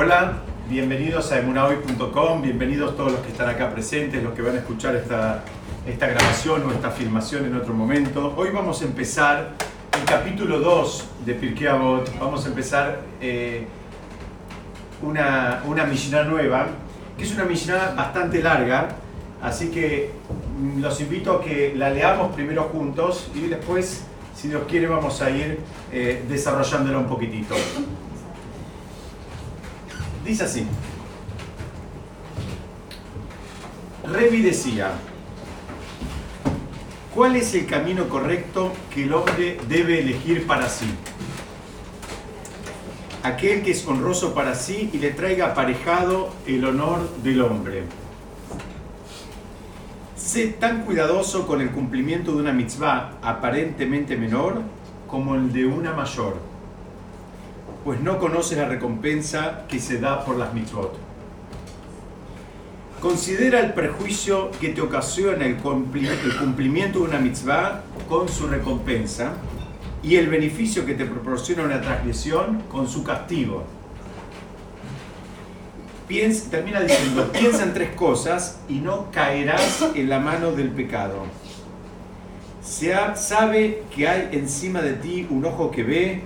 Hola, bienvenidos a emunahoy.com, bienvenidos todos los que están acá presentes, los que van a escuchar esta, esta grabación o esta filmación en otro momento. Hoy vamos a empezar el capítulo 2 de Pirkei Avot, vamos a empezar eh, una, una nueva, que es una Mishnah bastante larga, así que los invito a que la leamos primero juntos y después, si Dios quiere, vamos a ir eh, desarrollándola un poquitito. Dice así. Revi decía, ¿cuál es el camino correcto que el hombre debe elegir para sí? Aquel que es honroso para sí y le traiga aparejado el honor del hombre. Sé tan cuidadoso con el cumplimiento de una mitzvah aparentemente menor como el de una mayor pues no conoces la recompensa que se da por las mitzvot. Considera el perjuicio que te ocasiona el cumplimiento de una mitzvah con su recompensa y el beneficio que te proporciona una transgresión con su castigo. Piensa, termina diciendo, piensa en tres cosas y no caerás en la mano del pecado. Se sabe que hay encima de ti un ojo que ve,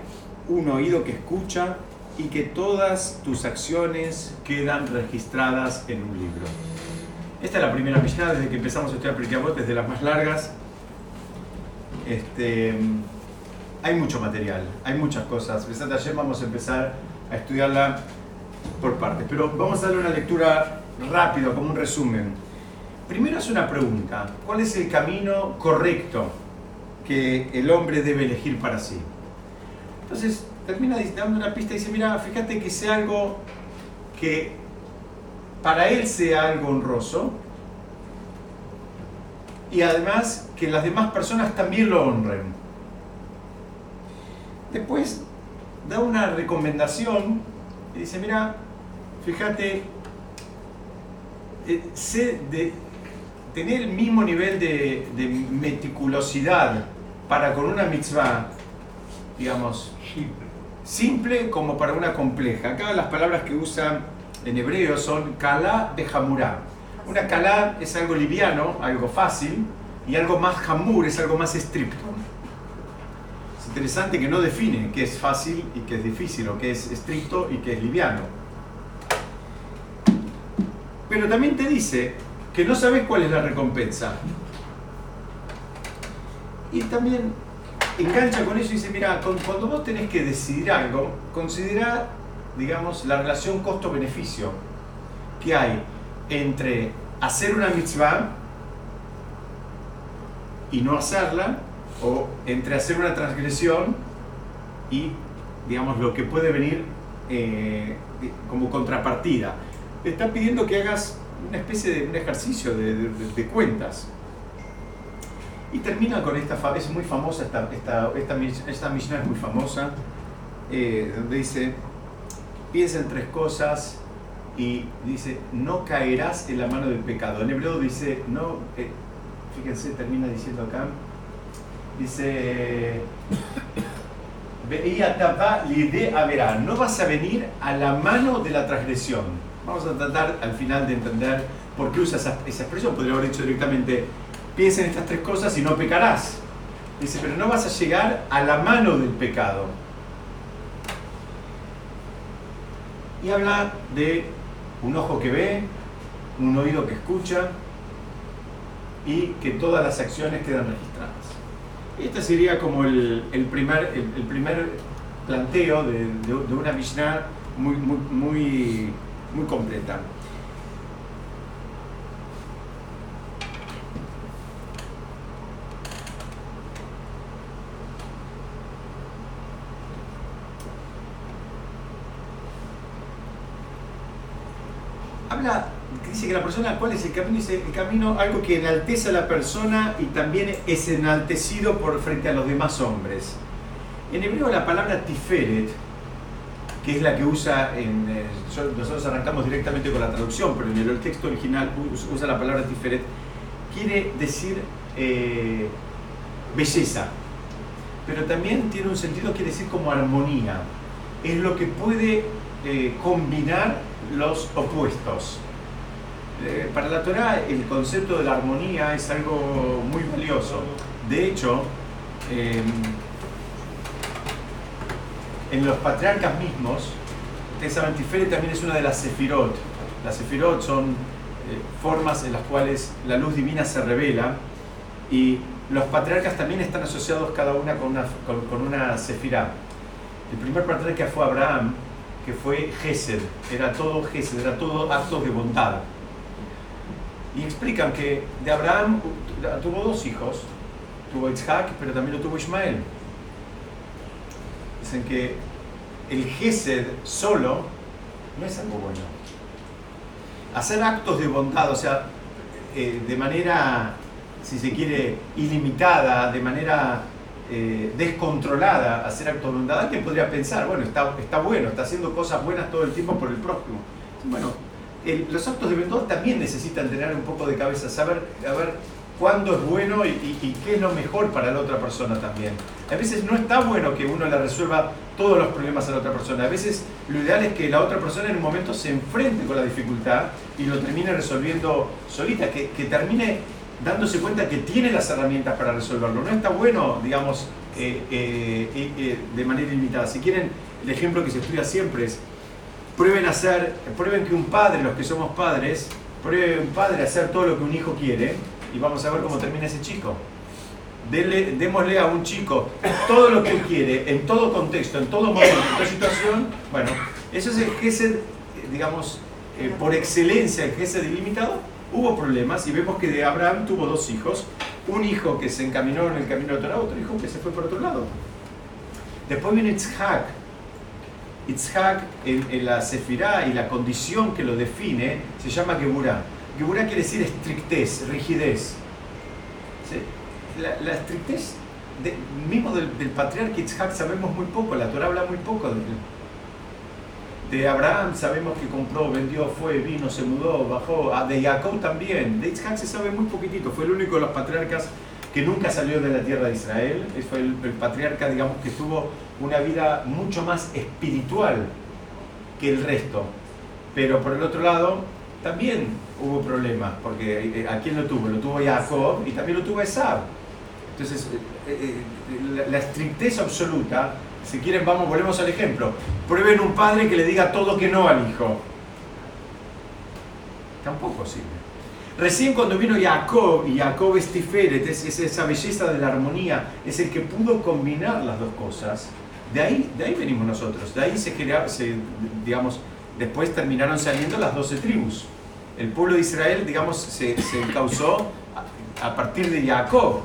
un oído que escucha y que todas tus acciones quedan registradas en un libro. Esta es la primera Mishnah desde que empezamos a estudiar Pirkei desde las más largas. Este, hay mucho material, hay muchas cosas. Ayer vamos a empezar a estudiarla por partes, pero vamos a darle una lectura rápida, como un resumen. Primero es una pregunta, ¿cuál es el camino correcto que el hombre debe elegir para sí? Entonces termina dando una pista y dice, mira, fíjate que sea algo que para él sea algo honroso y además que las demás personas también lo honren. Después da una recomendación y dice, mira, fíjate, eh, sé de tener el mismo nivel de, de meticulosidad para con una mitzvah, digamos, simple como para una compleja. Acá las palabras que usa en hebreo son kalá de hamurá. Una kalá es algo liviano, algo fácil, y algo más hamur es algo más estricto. Es interesante que no define qué es fácil y qué es difícil, o qué es estricto y qué es liviano. Pero también te dice que no sabes cuál es la recompensa. Y también engancha con eso y dice, mira, cuando vos tenés que decidir algo, considera, digamos, la relación costo-beneficio que hay entre hacer una mitzvah y no hacerla, o entre hacer una transgresión y, digamos, lo que puede venir eh, como contrapartida. Te está pidiendo que hagas una especie de un ejercicio de cuentas. Y termina con esta, es muy famosa, esta, esta, esta, esta es muy famosa, eh, donde dice, piensa en tres cosas y dice, no caerás en la mano del pecado. En hebreo dice, no, eh, fíjense, termina diciendo acá, dice, no vas a venir a la mano de la transgresión. Vamos a tratar al final de entender por qué usa esa, esa expresión. Podría haber dicho directamente, piensa en estas tres cosas y no pecarás. Dice, pero no vas a llegar a la mano del pecado. Y habla de un ojo que ve, un oído que escucha y que todas las acciones quedan registradas. Este sería como el, primer, planteo de, una Mishnah muy, muy completa. Dice que la persona, ¿cuál es el camino? Dice el camino, algo que enaltece a la persona y también es enaltecido por frente a los demás hombres. En hebreo la palabra tiferet, que es la que usa en. Eh, nosotros arrancamos directamente con la traducción, pero en el texto original usa la palabra tiferet, quiere decir eh, belleza, pero también tiene un sentido, quiere decir como armonía. es lo que puede eh, combinar los opuestos. Eh, para la Torah el concepto de la armonía es algo muy valioso. De hecho, em, en los patriarcas mismos, ustedes también es una de las sefirot. Las sefirot son eh, formas en las cuales la luz divina se revela y los patriarcas también están asociados cada una con una, con, una sefirá. El primer patriarca fue Abraham, que fue Gesed, era todo Gesed, era todo actos de bondad. Y explican que de Abraham tuvo dos hijos, tuvo Isaac, pero también lo tuvo Ismael. Dicen que el Gesed solo no es algo bueno. Hacer actos de bondad, o sea, eh, de manera, si se quiere, ilimitada, de manera eh, descontrolada, hacer bondad, alguien podría pensar, bueno, está, está bueno, está haciendo cosas buenas todo el tiempo por el prójimo. Bueno, los actos de bondad también necesitan tener un poco de cabeza, saber, ver cuándo es bueno y, qué es lo mejor para la otra persona también. A veces no está bueno que uno le resuelva todos los problemas a la otra persona. A veces lo ideal es que la otra persona en un momento se enfrente con la dificultad y lo termine resolviendo solita, que, termine dándose cuenta que tiene las herramientas para resolverlo. No está bueno, digamos, eh, eh, eh, de manera ilimitada. Si quieren, el ejemplo que se estudia siempre es prueben hacer, prueben que un padre, los que somos padres, prueben un padre a hacer todo lo que un hijo quiere y vamos a ver cómo termina ese chico. démosle a un chico todo lo que quiere, en todo contexto, en todo momento, en toda situación. Bueno, eso es el GESED, digamos, por excelencia, el GESED ilimitado. Hubo problemas y vemos que de Abraham tuvo dos hijos. Un hijo que se encaminó en el camino de Torah, otro hijo que se fue por otro lado. Después viene Itzhak, Itzhak en, la Sefirá y la condición que lo define se llama Geburah. Geburah quiere decir estrictez, rigidez. La, estrictez mismo del, patriarca Itzhak sabemos muy poco, la Torah habla muy poco de él. De Abraham sabemos que compró, vendió, fue, vino, se mudó, bajó. Ah, de Jacob también. De Itzhak se sabe muy poquitito. Fue el único de los patriarcas que nunca salió de la tierra de Israel. Fue el, patriarca, digamos, que tuvo una vida mucho más espiritual que el resto. Pero por el otro lado, también hubo problemas, porque eh, ¿a quién lo tuvo? Lo tuvo Jacob y también lo tuvo Esab. Entonces, eh, eh, la, estrictez absoluta, si quieren, vamos, volvemos al ejemplo. Prueben un padre que le diga todo que no al hijo. Tampoco sirve. Recién cuando vino Jacob, y Jacob es Tiferet, es, esa belleza de la armonía, es el que pudo combinar las dos cosas, de ahí, de ahí venimos nosotros, de ahí se, se digamos, después terminaron saliendo las doce tribus. El pueblo de Israel, digamos, se, se a, partir de Jacob.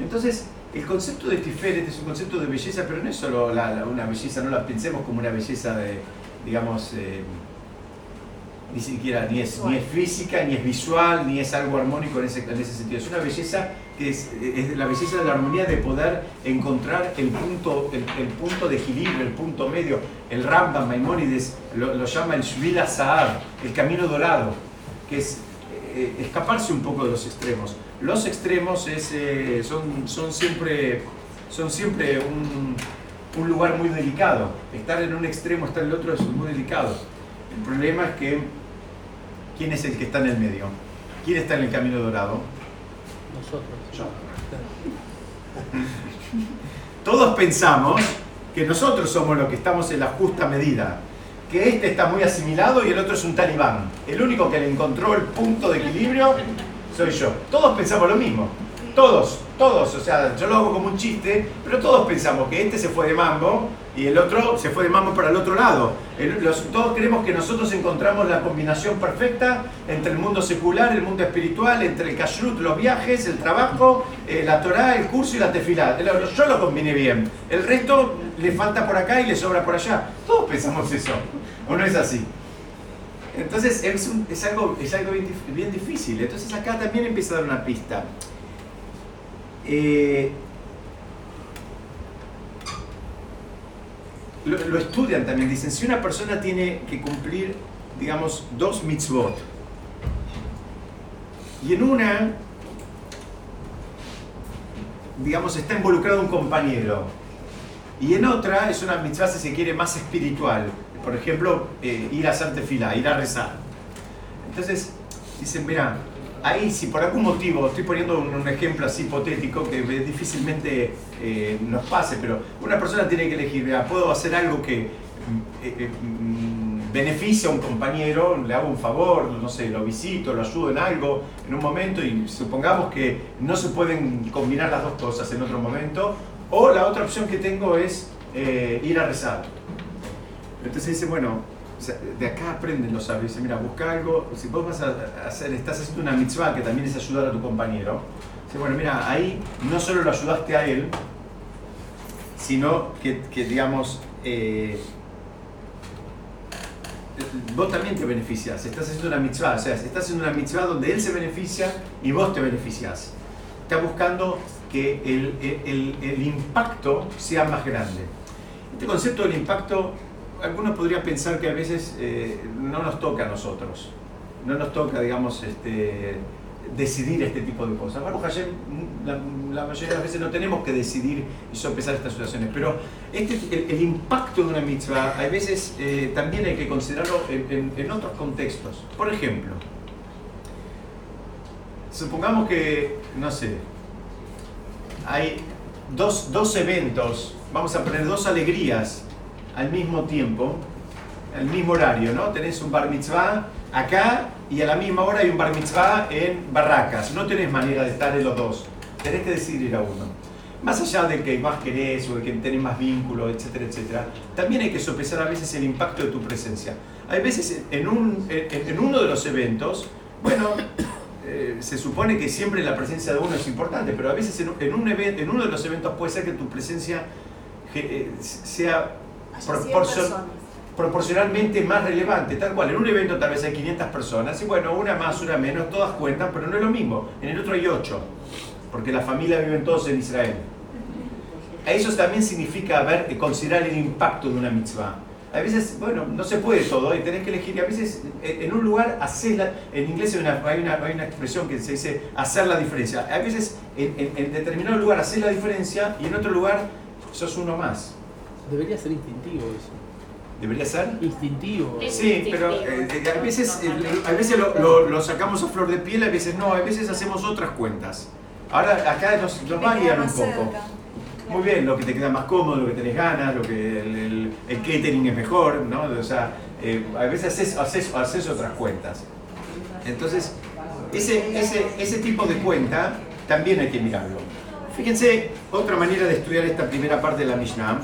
Entonces, el concepto de Tiferet es un concepto de belleza, pero no es solo una belleza, no la pensemos como una belleza de, digamos, eh, ni siquiera, ni es, ni es física, ni es visual, ni es algo armónico en ese, en ese sentido. Es una belleza que es, es, la belleza de la armonía de poder encontrar el punto, el, punto de equilibrio, el punto medio. El Rambam Maimónides lo, llama el Shvila Sahar, el camino dorado, que es eh, escaparse un poco de los extremos. Los extremos es, eh, son, son siempre, son siempre un, un lugar muy delicado. Estar en un extremo, estar en el otro es muy delicado. El problema es que ¿Quién es el que está en el medio? ¿Quién está en el camino dorado? Nosotros. Todos pensamos que nosotros somos los que estamos en la justa medida, que este está muy asimilado y el otro es un talibán. El único que le encontró el punto de equilibrio soy yo. Todos pensamos lo mismo. Todos, todos. O sea, yo lo hago como un chiste, pero todos pensamos que este se fue de mambo y el otro se fue de mambo para el otro lado. todos creemos que nosotros encontramos la combinación perfecta entre el mundo secular, el mundo espiritual, entre el kashrut, los viajes, el trabajo, eh, la Torah, el curso y la tefilá. Yo lo combiné bien. El resto le falta por acá y le sobra por allá. Todos pensamos eso. ¿O no es así? Entonces es, algo, es algo bien, bien, difícil. Entonces acá también empieza a dar una pista. Eh, lo, estudian también, dicen, si una persona tiene que cumplir, digamos, dos mitzvot, y en una, digamos, está involucrado un compañero, Y en otra es una mitzvah, si se quiere, más espiritual. Por ejemplo, eh, ir a hacer tefila, ir a rezar. Entonces, dicen, mira, ahí si por algún motivo, estoy poniendo un, ejemplo así hipotético que difícilmente eh, nos pase, pero una persona tiene que elegir, puedo hacer algo que eh, eh, mm, beneficia a un compañero, le hago un favor, no sé, lo visito, lo ayudo en algo en un momento y supongamos que no se pueden combinar las dos cosas en otro momento, o la otra opción que tengo es ir a rezar. Entonces dice, bueno, de acá aprenden los sabios. Dice, mira, busca algo, si vos vas a hacer, estás haciendo una mitzvah que también es ayudar a tu compañero. Dice, bueno, mira, ahí no solo lo ayudaste a él, sino que, digamos, eh, vos también te beneficias. Estás haciendo una mitzvah, o sea, estás haciendo una mitzvah donde él se beneficia y vos te beneficias. Está buscando que el, impacto sea más grande. Este concepto del impacto algunos podrían pensar que a veces eh, no nos toca a nosotros, no nos toca, digamos, este, decidir este tipo de cosas. Bueno, la, la, mayoría de las veces no tenemos que decidir y sopesar estas situaciones, pero este, el, impacto de una mitzvah a veces eh, también hay que considerarlo en, otros contextos. Por ejemplo, supongamos que, no sé, hay dos, dos eventos, vamos a poner dos alegrías al mismo tiempo, al mismo horario, ¿no? Tenés un bar mitzvah acá y a la misma hora hay un bar mitzvah en Barracas. No tenés manera de estar en los dos. Tenés que decidir a uno. Más allá de que más querés o de que tenés más vínculo, etcétera, etcétera, también hay que sopesar a veces el impacto de tu presencia. Hay veces en, un, en, uno de los eventos, bueno, eh, se supone que siempre la presencia de uno es importante, pero a veces en, un en uno de los eventos puede ser que tu presencia eh, proporcionalmente más relevante, tal cual. En un evento tal vez hay 500 personas y bueno, una más, una menos, todas cuentan, pero no es lo mismo. En el otro hay 8, porque la familia viven todos en Israel. Eso también significa ver, eh, considerar el impacto de una mitzvah. A veces, bueno, no se puede todo y tenés que elegir. Y a veces eh, en un lugar haces la, en inglés hay una, hay, una, hay una, expresión que se dice hacer la diferencia. A veces en, en, en determinado lugar haces la diferencia y en otro lugar sos uno más. Debería ser instintivo eso. ¿Debería ser? Instintivo. Sí, pero eh, eh, a veces, eh, a veces lo, lo, sacamos a flor de piel, a veces no, a veces hacemos otras cuentas. Ahora acá nos, nos va a guiar un poco. Muy bien, lo que te queda más cómodo, lo que tenés ganas, lo que el, el, catering es mejor, ¿no? O sea, a veces haces, haces, haces, otras cuentas. Entonces, ese, ese, ese tipo de cuenta también hay que mirarlo. Fíjense, otra manera de estudiar esta primera parte de la Mishnah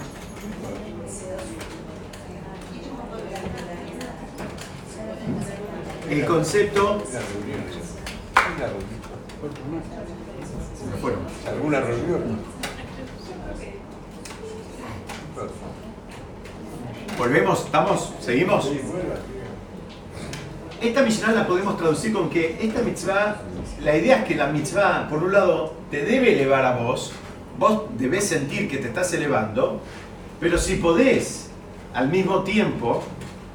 el concepto. ¿Alguna reunión? ¿Volvemos? ¿Estamos? ¿Seguimos? Esta mitzvah la podemos traducir con que esta mitzvah, la idea es que la mitzvah, por un lado, te debe elevar a vos, vos debes sentir que te estás elevando, pero si podés al mismo tiempo,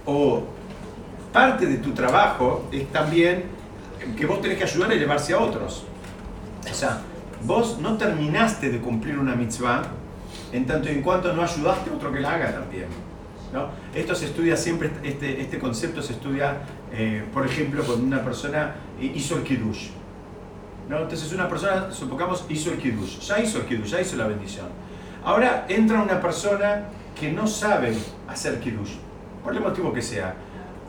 o parte de tu trabajo es también que vos tenés que ayudar a elevarse a otros. O sea, vos no terminaste de cumplir una mitzvah en tanto y en cuanto no ayudaste a otro que la haga también. ¿no? Esto se estudia siempre, este, este concepto se estudia, eh, por ejemplo, cuando una persona hizo el kiddush. ¿no? Entonces una persona, supongamos, hizo el kiddush, ya hizo el kiddush, ya hizo la bendición. Ahora entra una persona que no sabe hacer kiddush, por el motivo que sea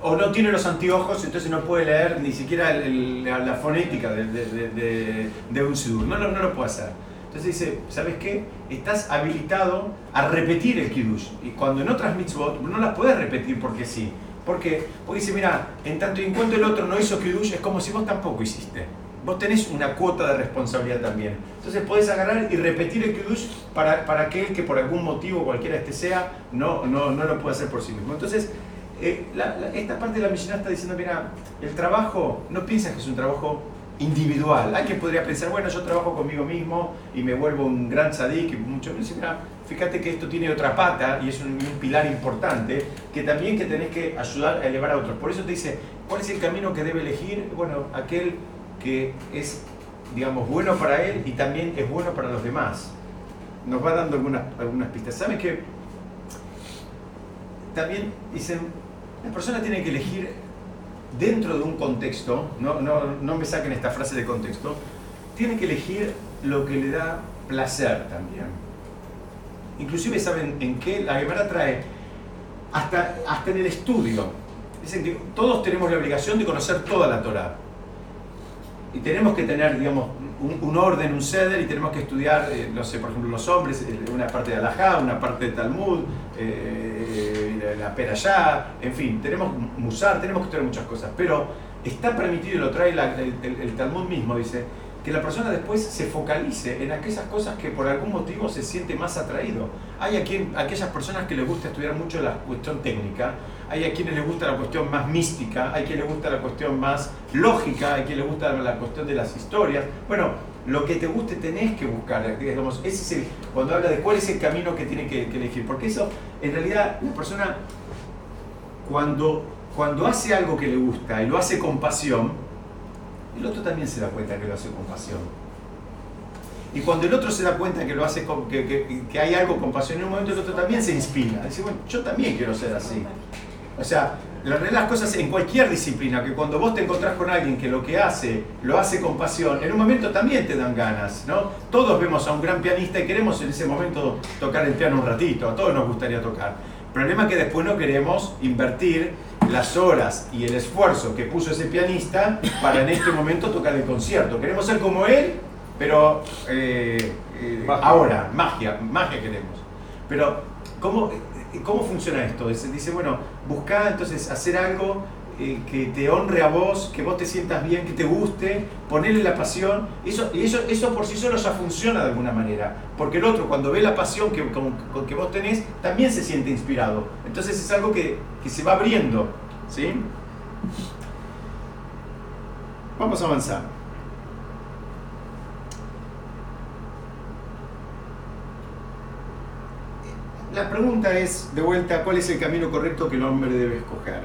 o no tiene los anteojos, entonces no puede leer ni siquiera la, fonética de, un sidur. No, no, no, lo puede hacer. Entonces dice, ¿sabes qué? Estás habilitado a repetir el kiddush. Y cuando en otras mitzvot no las puedes repetir porque sí. ¿Por qué? Porque dice, mira, en tanto y en cuanto el otro no hizo kiddush, es como si vos tampoco hiciste. Vos tenés una cuota de responsabilidad también. Entonces podés agarrar y repetir el kiddush para, para aquel que por algún motivo, cualquiera este sea, no, no, no lo puede hacer por sí mismo. Entonces, eh, esta parte de la misión está diciendo, mira, el trabajo, no piensas que es un trabajo individual. Hay quien podría pensar, bueno, yo trabajo conmigo mismo y me vuelvo un gran sadik y mucho mira, fíjate que esto tiene otra pata y es un, pilar importante que también que tenés que ayudar a elevar a otros. Por eso te dice, ¿cuál es el camino que debe elegir? Bueno, aquel que es, digamos, bueno para él y también es bueno para los demás. nos va dando algunas, algunas pistas. ¿Saben que También dicen, la persona tiene que elegir dentro de un contexto, no, no, no me saquen esta frase de contexto, tiene que elegir lo que le da placer también. Inclusive saben en qué la Gemara trae hasta, hasta en el estudio. Dicen que todos tenemos la obligación de conocer toda la Torah. Y tenemos que tener, digamos, un, orden, un ceder, y tenemos que estudiar, eh, no sé, por ejemplo, los hombres, eh, una parte de Alajá, una parte de Talmud, eh, la Perayá, en fin, tenemos Musar, tenemos que estudiar muchas cosas. Pero está permitido, y lo trae el Talmud mismo, dice, que la persona después se focalice en aquellas cosas que por algún motivo se siente más atraído. Hay a quien, aquellas personas que les gusta estudiar mucho la cuestión técnica, hay a quienes les gusta la cuestión más mística, hay quien les gusta la cuestión más lógica, hay quien les gusta la cuestión de las historias. Bueno, lo que te guste tenés que buscar. Digamos, ese es cuando habla de cuál es el camino que tiene que, que elegir. Porque eso, en realidad, la persona, cuando, cuando hace algo que le gusta y lo hace con pasión, el otro también se da cuenta que lo hace con pasión. Y cuando el otro se da cuenta que lo hace con, que, que, hay algo con pasión, en un momento el otro también se inspira. Dice, bueno, yo también quiero ser así. O sea, las cosas en cualquier disciplina, que cuando vos te encontrás con alguien que lo que hace, lo hace con pasión, en un momento también te dan ganas, ¿no? Todos vemos a un gran pianista y queremos en ese momento tocar el piano un ratito, a todos nos gustaría tocar. El problema es que después no queremos invertir las horas y el esfuerzo que puso ese pianista para en este momento tocar el concierto. Queremos ser como él, pero eh, eh, ahora, magia, magia queremos. Pero, ¿cómo, ¿cómo funciona esto? Dice, bueno, busca entonces hacer algo eh, que te honre a vos, que vos te sientas bien, que te guste, ponerle la pasión. Eso, y eso, eso por sí solo ya funciona de alguna manera. Porque el otro, cuando ve la pasión que, que vos tenés, también se siente inspirado. Entonces es algo que, que se va abriendo. ¿Sí? Vamos a avanzar. La pregunta es, de vuelta, ¿cuál es el camino correcto que el hombre debe escoger?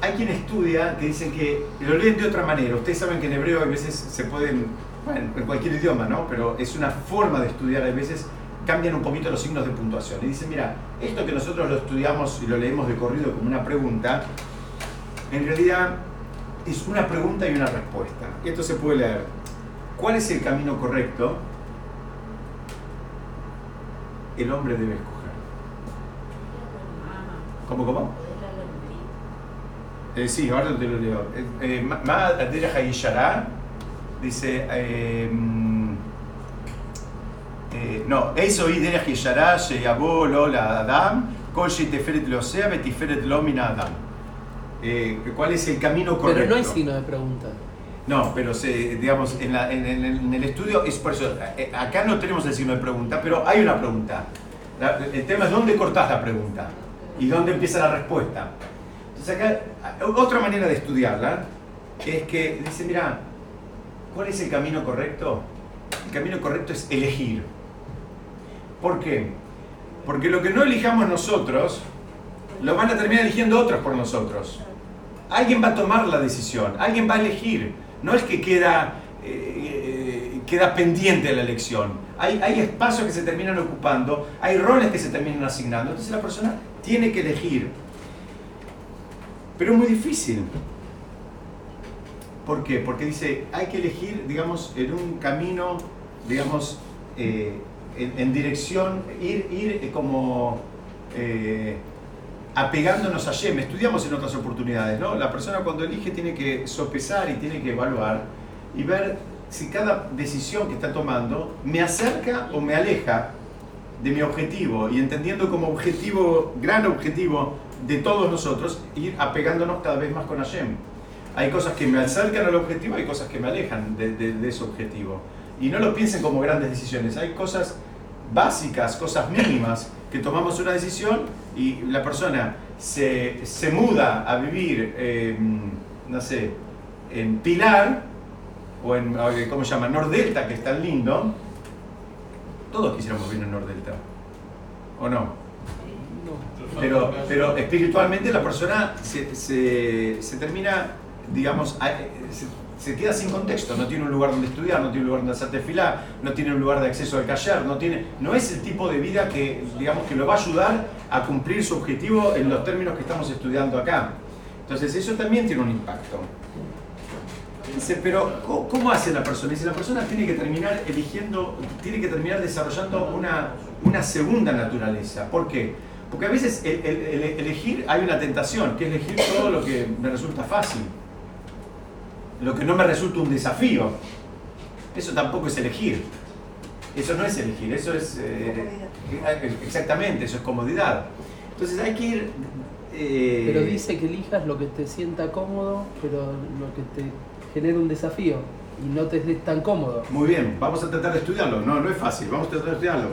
Hay quien estudia que dicen que lo leen de otra manera. Ustedes saben que en hebreo a veces se pueden, bueno, en cualquier idioma, ¿no? Pero es una forma de estudiar, a veces cambian un poquito los signos de puntuación. Y dicen, mira, esto que nosotros lo estudiamos y lo leemos de corrido como una pregunta, en realidad es una pregunta y una respuesta. Esto se puede leer. ¿Cuál es el camino correcto? El hombre debe escoger. ¿Cómo, cómo? Eh, sí, ahora te lo leo. Eh, eh dice... Eh, eh, no, eso y derech yeshara sheyabo lo la adam, kol teferet lo sea, betiferet lo mina adam. ¿Cuál es el camino correcto? Pero no hay signo de pregunta. No, pero se, digamos, en, la, en, en, el estudio es por eso, acá no tenemos el signo de pregunta, pero hay una pregunta. el tema es dónde cortás la pregunta y dónde empieza la respuesta. Acá, otra manera de estudiarla es que dice, mira, ¿cuál es el camino correcto? El camino correcto es elegir. ¿Por qué? Porque lo que no elijamos nosotros, lo van a terminar eligiendo otros por nosotros. Alguien va a tomar la decisión, alguien va a elegir. No es que queda, eh, queda pendiente la elección. Hay, hay espacios que se terminan ocupando, hay roles que se terminan asignando. Entonces la persona tiene que elegir. Pero es muy difícil. ¿Por qué? Porque dice, hay que elegir, digamos, en un camino, digamos, eh, en, dirección, ir, ir eh, como eh, apegándonos a Yem. Estudiamos en otras oportunidades, ¿no? La persona cuando elige tiene que sopesar y tiene que evaluar y ver si cada decisión que está tomando me acerca o me aleja de mi objetivo y entendiendo como objetivo, gran objetivo de todos nosotros, ir apegándonos cada vez más con Hashem. Hay cosas que me acercan al objetivo, hay cosas que me alejan de, ese objetivo. Y no lo piensen como grandes decisiones, hay cosas básicas, cosas mínimas, que tomamos una decisión y la persona se, se muda a vivir, no sé, en Pilar, o en, ¿cómo se llama? Nordelta, que es tan lindo, todos quisiéramos vivir en Nordelta, ¿o no? Pero, pero espiritualmente la persona se, se, termina, digamos, se queda sin contexto, no tiene un lugar donde estudiar, no tiene un lugar donde hacerte filar, no tiene un lugar de acceso al cayer, no, tiene, no es el tipo de vida que, digamos, que lo va a ayudar a cumplir su objetivo en los términos que estamos estudiando acá. Entonces eso también tiene un impacto. Dice, pero ¿cómo, hace la persona? Dice, la persona tiene que terminar eligiendo, tiene que terminar desarrollando una, una segunda naturaleza. ¿Por qué? Porque a veces elegir, hay una tentación, que es elegir todo lo que me resulta fácil lo que no me resulta un desafío. Eso tampoco es elegir. Eso no es elegir, eso es... Eh, exactamente, eso es comodidad. Entonces hay que ir... Eh, pero dice que elijas lo que te sienta cómodo, pero lo que te genera un desafío y no te estés tan cómodo. Muy bien, vamos a tratar de estudiarlo. No, no es fácil, vamos a tratar de estudiarlo.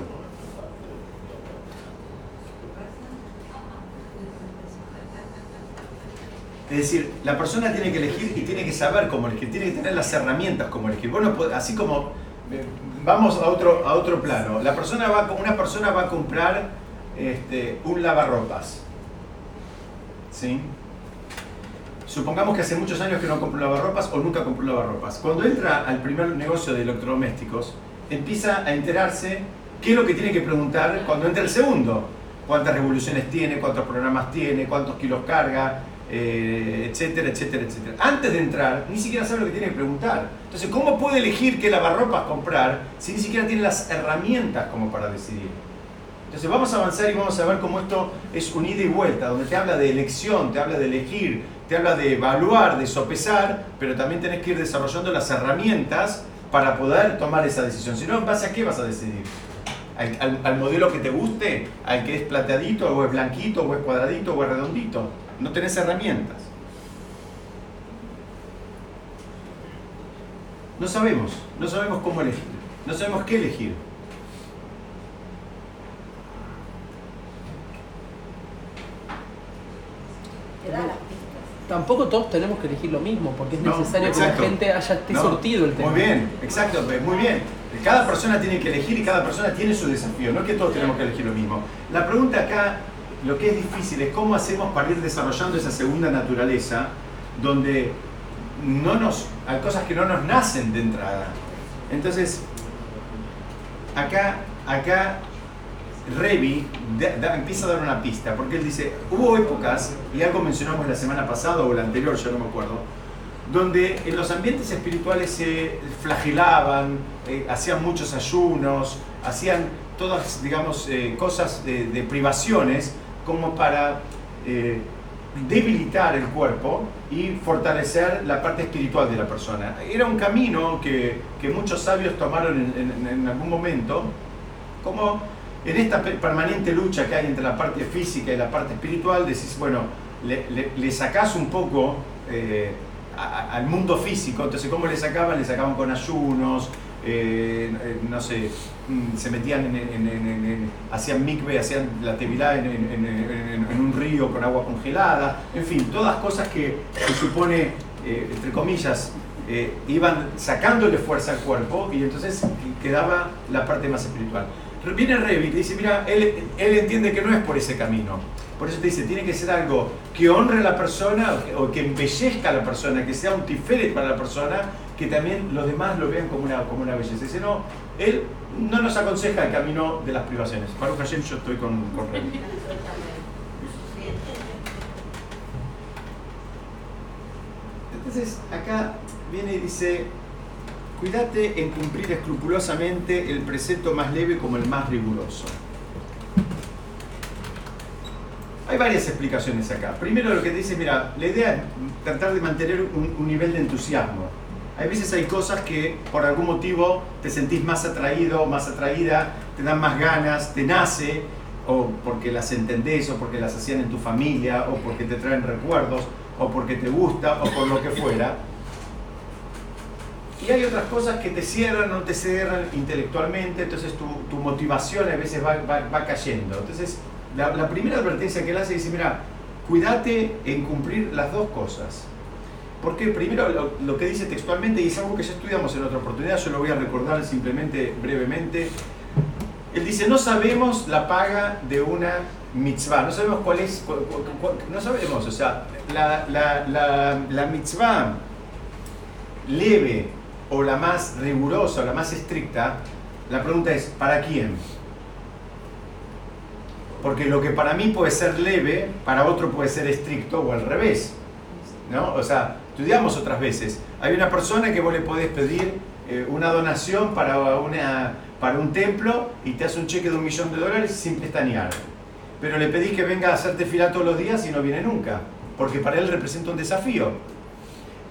Es decir, la persona tiene que elegir y tiene que saber cómo elegir, tiene que tener las herramientas como elegir. Bueno, así como eh, vamos a otro, a otro plano, la persona va, una persona va a comprar este, un lavarropas. ¿Sí? Supongamos que hace muchos años que no compró un lavarropas o nunca compró lavarropas. Cuando entra al primer negocio de electrodomésticos, empieza a enterarse qué es lo que tiene que preguntar cuando entra el segundo. ¿Cuántas revoluciones tiene? ¿Cuántos programas tiene? ¿Cuántos kilos carga? Eh, etcétera, etcétera, etcétera. Antes de entrar, ni siquiera sabe lo que tiene que preguntar. Entonces, ¿cómo puede elegir qué lavarropas comprar si ni siquiera tiene las herramientas como para decidir? Entonces, vamos a avanzar y vamos a ver cómo esto es un ida y vuelta, donde te habla de elección, te habla de elegir, te habla de evaluar, de sopesar, pero también tenés que ir desarrollando las herramientas para poder tomar esa decisión. Si no, ¿en base a qué vas a decidir? ¿Al, al modelo que te guste? ¿Al que es plateadito, o es blanquito, o es cuadradito, o es redondito? No tenés herramientas. No sabemos, no sabemos cómo elegir, no sabemos qué elegir. Tampoco todos tenemos que elegir lo mismo, porque es necesario que la gente haya esté sortido el tema. Muy bien, exacto, muy bien. Cada persona tiene que elegir y cada persona tiene su desafío, no es que todos tenemos que elegir lo mismo. La pregunta acá lo que es difícil es cómo hacemos para ir desarrollando esa segunda naturaleza donde no nos, hay cosas que no nos nacen de entrada. Entonces, acá, acá Revi empieza a dar una pista, porque él dice, hubo épocas, y algo mencionamos la semana pasada o la anterior, yo no me acuerdo, donde en los ambientes espirituales se flagelaban, eh, hacían muchos ayunos, hacían todas, digamos, eh, cosas de privaciones como para eh, debilitar el cuerpo y fortalecer la parte espiritual de la persona. Era un camino que, muchos sabios tomaron en, algún momento, como en esta permanente lucha que hay entre la parte física y la parte espiritual, decís, bueno, le, le, sacás un poco eh, al mundo físico, entonces ¿cómo le sacaban? Le sacaban con ayunos, eh, no sé, mm, se metían en, hacían mikve, hacían la tevilá en, un río con agua congelada, en fin, todas cosas que se supone, eh, entre comillas, eh, iban sacándole fuerza al cuerpo y entonces quedaba la parte más espiritual. Viene Revit y dice, mira, él, él entiende que no es por ese camino. Por eso te dice, tiene que ser algo que honre a la persona o que embellezca a la persona, que sea un tiferet para la persona que también los demás lo vean como una, como una belleza. Dice, no, él no nos aconseja el camino de las privaciones. Para Hashem yo estoy con, con Entonces, acá viene y dice, cuídate en cumplir escrupulosamente el precepto más leve como el más riguroso. Hay varias explicaciones acá. Primero lo que dice, mira, la idea es tratar de mantener un nivel de entusiasmo. Hay veces hay cosas que por algún motivo te sentís más atraído, más atraída, te dan más ganas, te nace, o porque las entendés, o porque las hacían en tu familia, o porque te traen recuerdos, o porque te gusta, o por lo que fuera. Y hay otras cosas que te cierran, no te cierran intelectualmente, entonces tu, motivación a veces va, cayendo. Entonces, la, la primera advertencia que él hace dice, mira, cuídate en cumplir las dos cosas porque primero lo, que dice textualmente, y es algo que ya estudiamos en otra oportunidad, yo lo voy a recordar simplemente brevemente. Él dice, no sabemos la paga de una mitzvah, no sabemos cuál es, no sabemos, o sea, la, la, la, la mitzvah leve o la más rigurosa o la más estricta, la pregunta es, ¿para quién? Porque lo que para mí puede ser leve, para otro puede ser estricto o al revés. ¿no? O sea, estudiamos otras veces. Hay una persona que vos le podés pedir eh, una donación para, una, para un templo y te hace un cheque de un millón de dólares sin pestañear. Pero le pedís que venga a hacerte fila todos los días y no viene nunca, porque para él representa un desafío.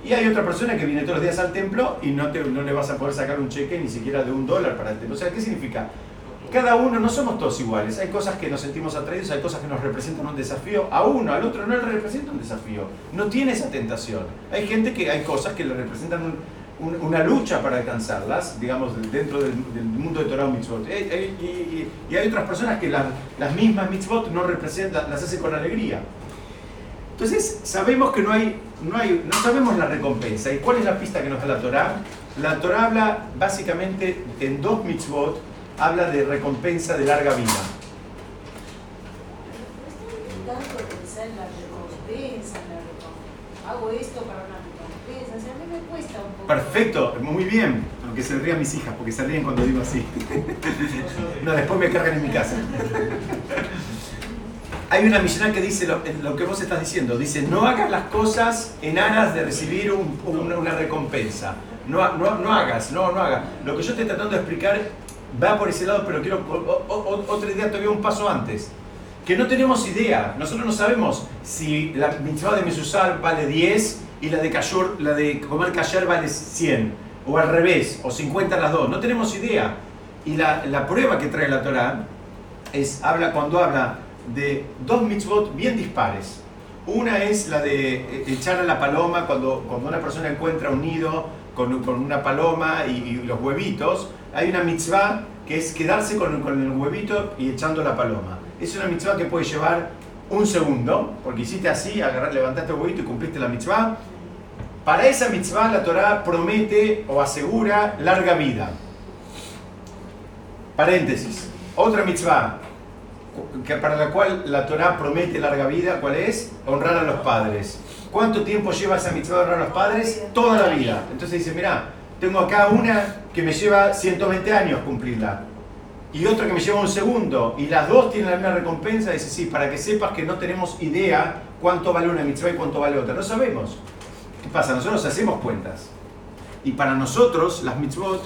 Y hay otra persona que viene todos los días al templo y no, te, no le vas a poder sacar un cheque ni siquiera de un dólar para el templo. O sea, ¿qué significa? Cada uno, no somos todos iguales. Hay cosas que nos sentimos atraídos, hay cosas que nos representan un desafío. A uno, al otro no le representa un desafío. No tiene esa tentación. Hay gente que hay cosas que le representan una lucha para alcanzarlas, digamos, dentro del, mundo de Torah Mitzvot. Y, hay otras personas que las mismas Mitzvot no representan, las hace con alegría. Entonces, sabemos que no hay, no hay, no sabemos la recompensa. ¿Y cuál es la pista que nos da la Torah? La Torah habla básicamente en dos mitzvot, habla de recompensa de larga vida. Hago esto para una recompensa, a mí me cuesta un poco. Perfecto, muy bien. Aunque se rían mis hijas, porque se ríen cuando digo así. no, después me cargan en mi casa. Hay una misional que dice lo, que vos estás diciendo. Dice, no hagas las cosas en aras de recibir una, recompensa. No, no, hagas, no, no hagas. Lo que yo estoy tratando de explicar va por ese lado, pero quiero otra idea todavía un paso antes. Que no tenemos idea. Nosotros no sabemos si la mitzvah de Mesusar vale 10 y la de Kashur, la de comer kasher vale 100. O al revés, o 50 las dos. No tenemos idea. Y la, la prueba que trae la Torah es, habla, cuando habla de dos mitzvot bien dispares. Una es la de eh, echar a la paloma cuando, cuando una persona encuentra un nido con, con una paloma y, los huevitos. Hay una mitzvah que es quedarse con, con, el huevito y echando la paloma. Es una mitzvah que puede llevar un segundo, porque hiciste así, agarrar, levantaste el huevito y cumpliste la mitzvah. Para esa mitzvah la Torah promete o asegura larga vida. Paréntesis. Otra mitzvah que para la cual la Torah promete larga vida, ¿cuál es? Honrar a los padres. ¿Cuánto tiempo lleva esa mitzvah de honrar a los padres? Toda la vida. Entonces dice, mira, tengo acá una que me lleva 120 años cumplirla y otra que me lleva un segundo y las dos tienen la misma recompensa, dice, sí, para que sepas que no tenemos idea cuánto vale una mitzvah y cuánto vale otra. No sabemos. ¿Qué pasa? Nosotros hacemos cuentas. Y para nosotros, las mitzvot,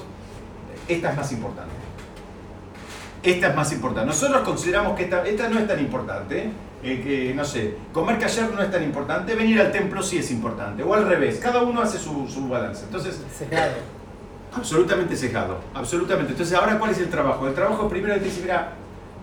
esta es más importante esta es más importante. Nosotros consideramos que esta, esta no es tan importante, eh, no sé, comer callar no es tan importante, venir al templo sí es importante, o al revés, cada uno hace su, su balance. Entonces, cejado. Absolutamente cejado, absolutamente. Entonces, ahora, ¿cuál es el trabajo? El trabajo primero es decir, mira,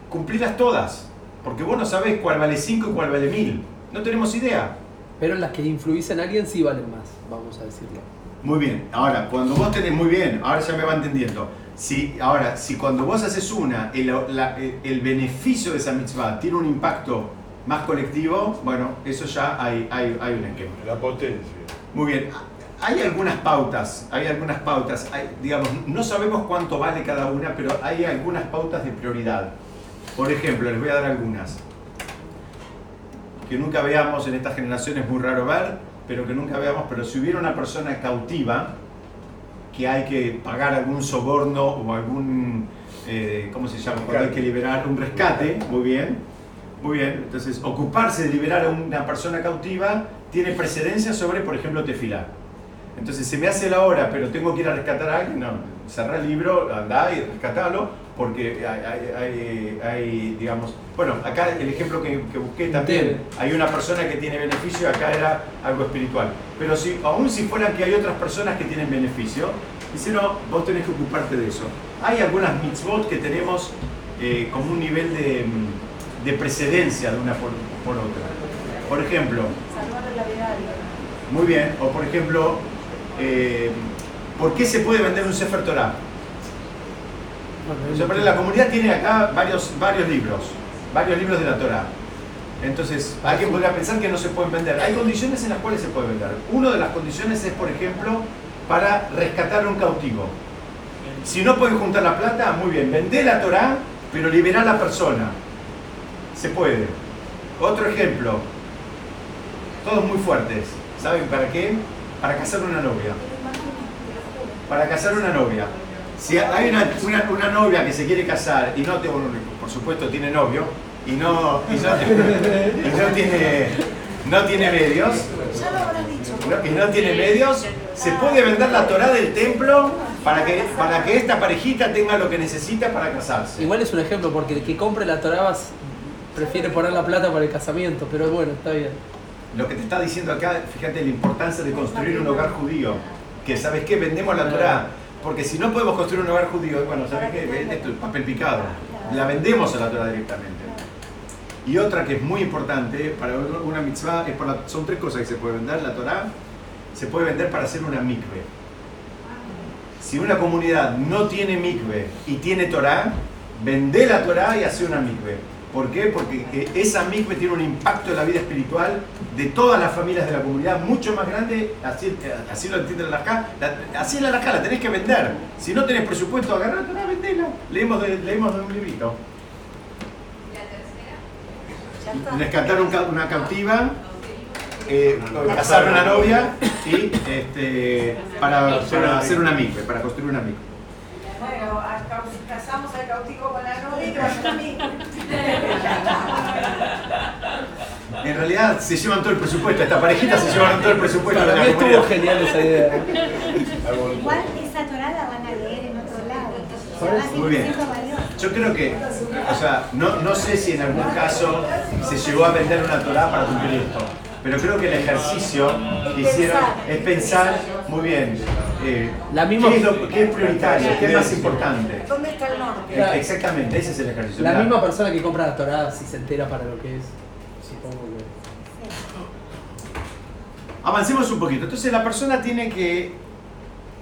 cumplirlas todas, porque vos no sabés cuál vale 5 y cuál vale 1000. No tenemos idea. Pero las que influís en alguien sí valen más, vamos a decirlo. Muy bien, ahora, cuando vos tenés muy bien, ahora ya me va entendiendo si, ahora, si cuando vos haces una, el, beneficio de esa mitzvah tiene un impacto más colectivo, bueno, eso ya hay, hay, hay un esquema. La potencia. Muy bien. Hay algunas pautas, hay algunas pautas, digamos, no sabemos cuánto vale cada una, pero hay algunas pautas de prioridad. Por ejemplo, les voy a dar algunas. Que nunca veamos en esta generación, es muy raro ver, pero que nunca veamos, pero si hubiera una persona cautiva, que hay que pagar algún soborno o algún, eh, ¿cómo se llama? Cuando hay que liberar un rescate, muy bien, muy bien. Entonces, ocuparse de liberar a una persona cautiva tiene precedencia sobre, por ejemplo, tefilar. Entonces, se me hace la hora, pero tengo que ir a rescatar a alguien, no, cerrar el libro, anda y rescatalo, porque hay, digamos, bueno, acá el ejemplo que, busqué también, hay una persona que tiene beneficio, acá era algo espiritual. Pero si, aún si fueran que hay otras personas que tienen beneficio, dice, no, vos tenés que ocuparte de eso. Hay algunas mitzvot que tenemos eh, como un nivel de, de, precedencia de una por, otra. Por ejemplo, muy bien, o por ejemplo, eh, ¿por qué se puede vender un Sefer Torah? La comunidad tiene acá varios, varios libros, varios libros de la Torah. Entonces, alguien podría pensar que no se pueden vender. Hay condiciones en las cuales se puede vender. Una de las condiciones es, por ejemplo, para rescatar a un cautivo. Si no pueden juntar la plata, muy bien, vende la Torah, pero liberar a la persona. Se puede. Otro ejemplo, todos muy fuertes. ¿Saben para qué? Para casar una novia. para casar una novia. Si hay una, una, novia que se quiere casar y no, por supuesto tiene novio y no, y no, tiene, no tiene medios, y no tiene medios, se puede vender la Torah del templo para que, para que esta parejita tenga lo que necesita para casarse. Igual es un ejemplo, porque el que compre la Torah prefiere poner la plata para el casamiento, pero bueno, está bien. Lo que te está diciendo acá, fíjate la importancia de construir un hogar judío, que sabes qué, vendemos la Torah, porque si no podemos construir un hogar judío, bueno, ¿sabes qué? Esto es papel picado, la vendemos a la Torah directamente. Y otra que es muy importante para una mitzvah, es son tres cosas que se puede vender, la Torah se puede vender para hacer una mikve. Si una comunidad no tiene mikve y tiene Torah, vende la Torah y hace una mikve. ¿Por qué? Porque esa mikve tiene un impacto en la vida espiritual de todas las familias de la comunidad mucho más grande, así, así lo entiende la acá, así es la la tenés que vender. Si no tenés presupuesto, agarrar la Torah, vendela. Leemos de, leemos de un librito. Rescatar una cautiva eh, casar una novia y este, para, para hacer una micro, para construir una micro. Bueno, casamos al cautivo con la novia y que a En realidad se llevan todo el presupuesto, esta parejita se llevan todo el presupuesto. Para mí estuvo genial esa idea. Igual esa torada van a leer en otro lado. Muy bien. Yo creo que, o sea, no, no sé si en algún caso se llegó a vender una torada para cumplir esto pero creo que el ejercicio que hicieron es pensar muy bien eh, ¿qué, es lo, ¿qué, es prioritario, qué es más importante. ¿Dónde está el norte? Exactamente, ese es el ejercicio. La misma persona que compra la torada si se entera para lo que es, Avancemos un poquito. Entonces la persona tiene que,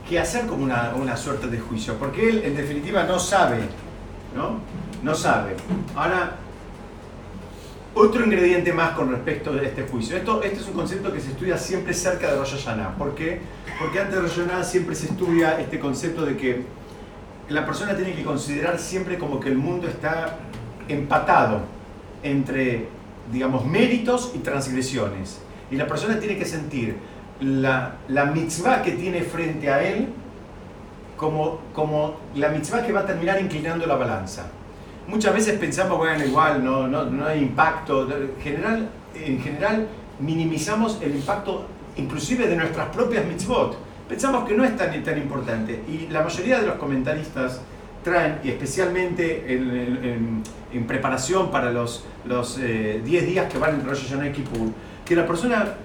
que hacer como una, una suerte de juicio, porque él en definitiva no sabe, ¿no? No sabe. Ahora, otro ingrediente más con respecto de este juicio. Esto, este es un concepto que se estudia siempre cerca de Rosh Hashanah. ¿Por qué? Porque antes de Rosh Hashanah siempre se estudia este concepto de que la persona tiene que considerar siempre como que el mundo está empatado entre, digamos, méritos y transgresiones. Y la persona tiene que sentir la, la mitzvah que tiene frente a él como, como la mitzvah que va a terminar inclinando la balanza muchas veces pensamos, bueno, igual, no, no, no hay impacto. En general, en general, minimizamos el impacto inclusive de nuestras propias mitzvot. Pensamos que no es tan, tan importante. Y la mayoría de los comentaristas traen, y especialmente en, en, preparación para los 10 eh, días que van en Rosh Hashanah y Kippur, que la persona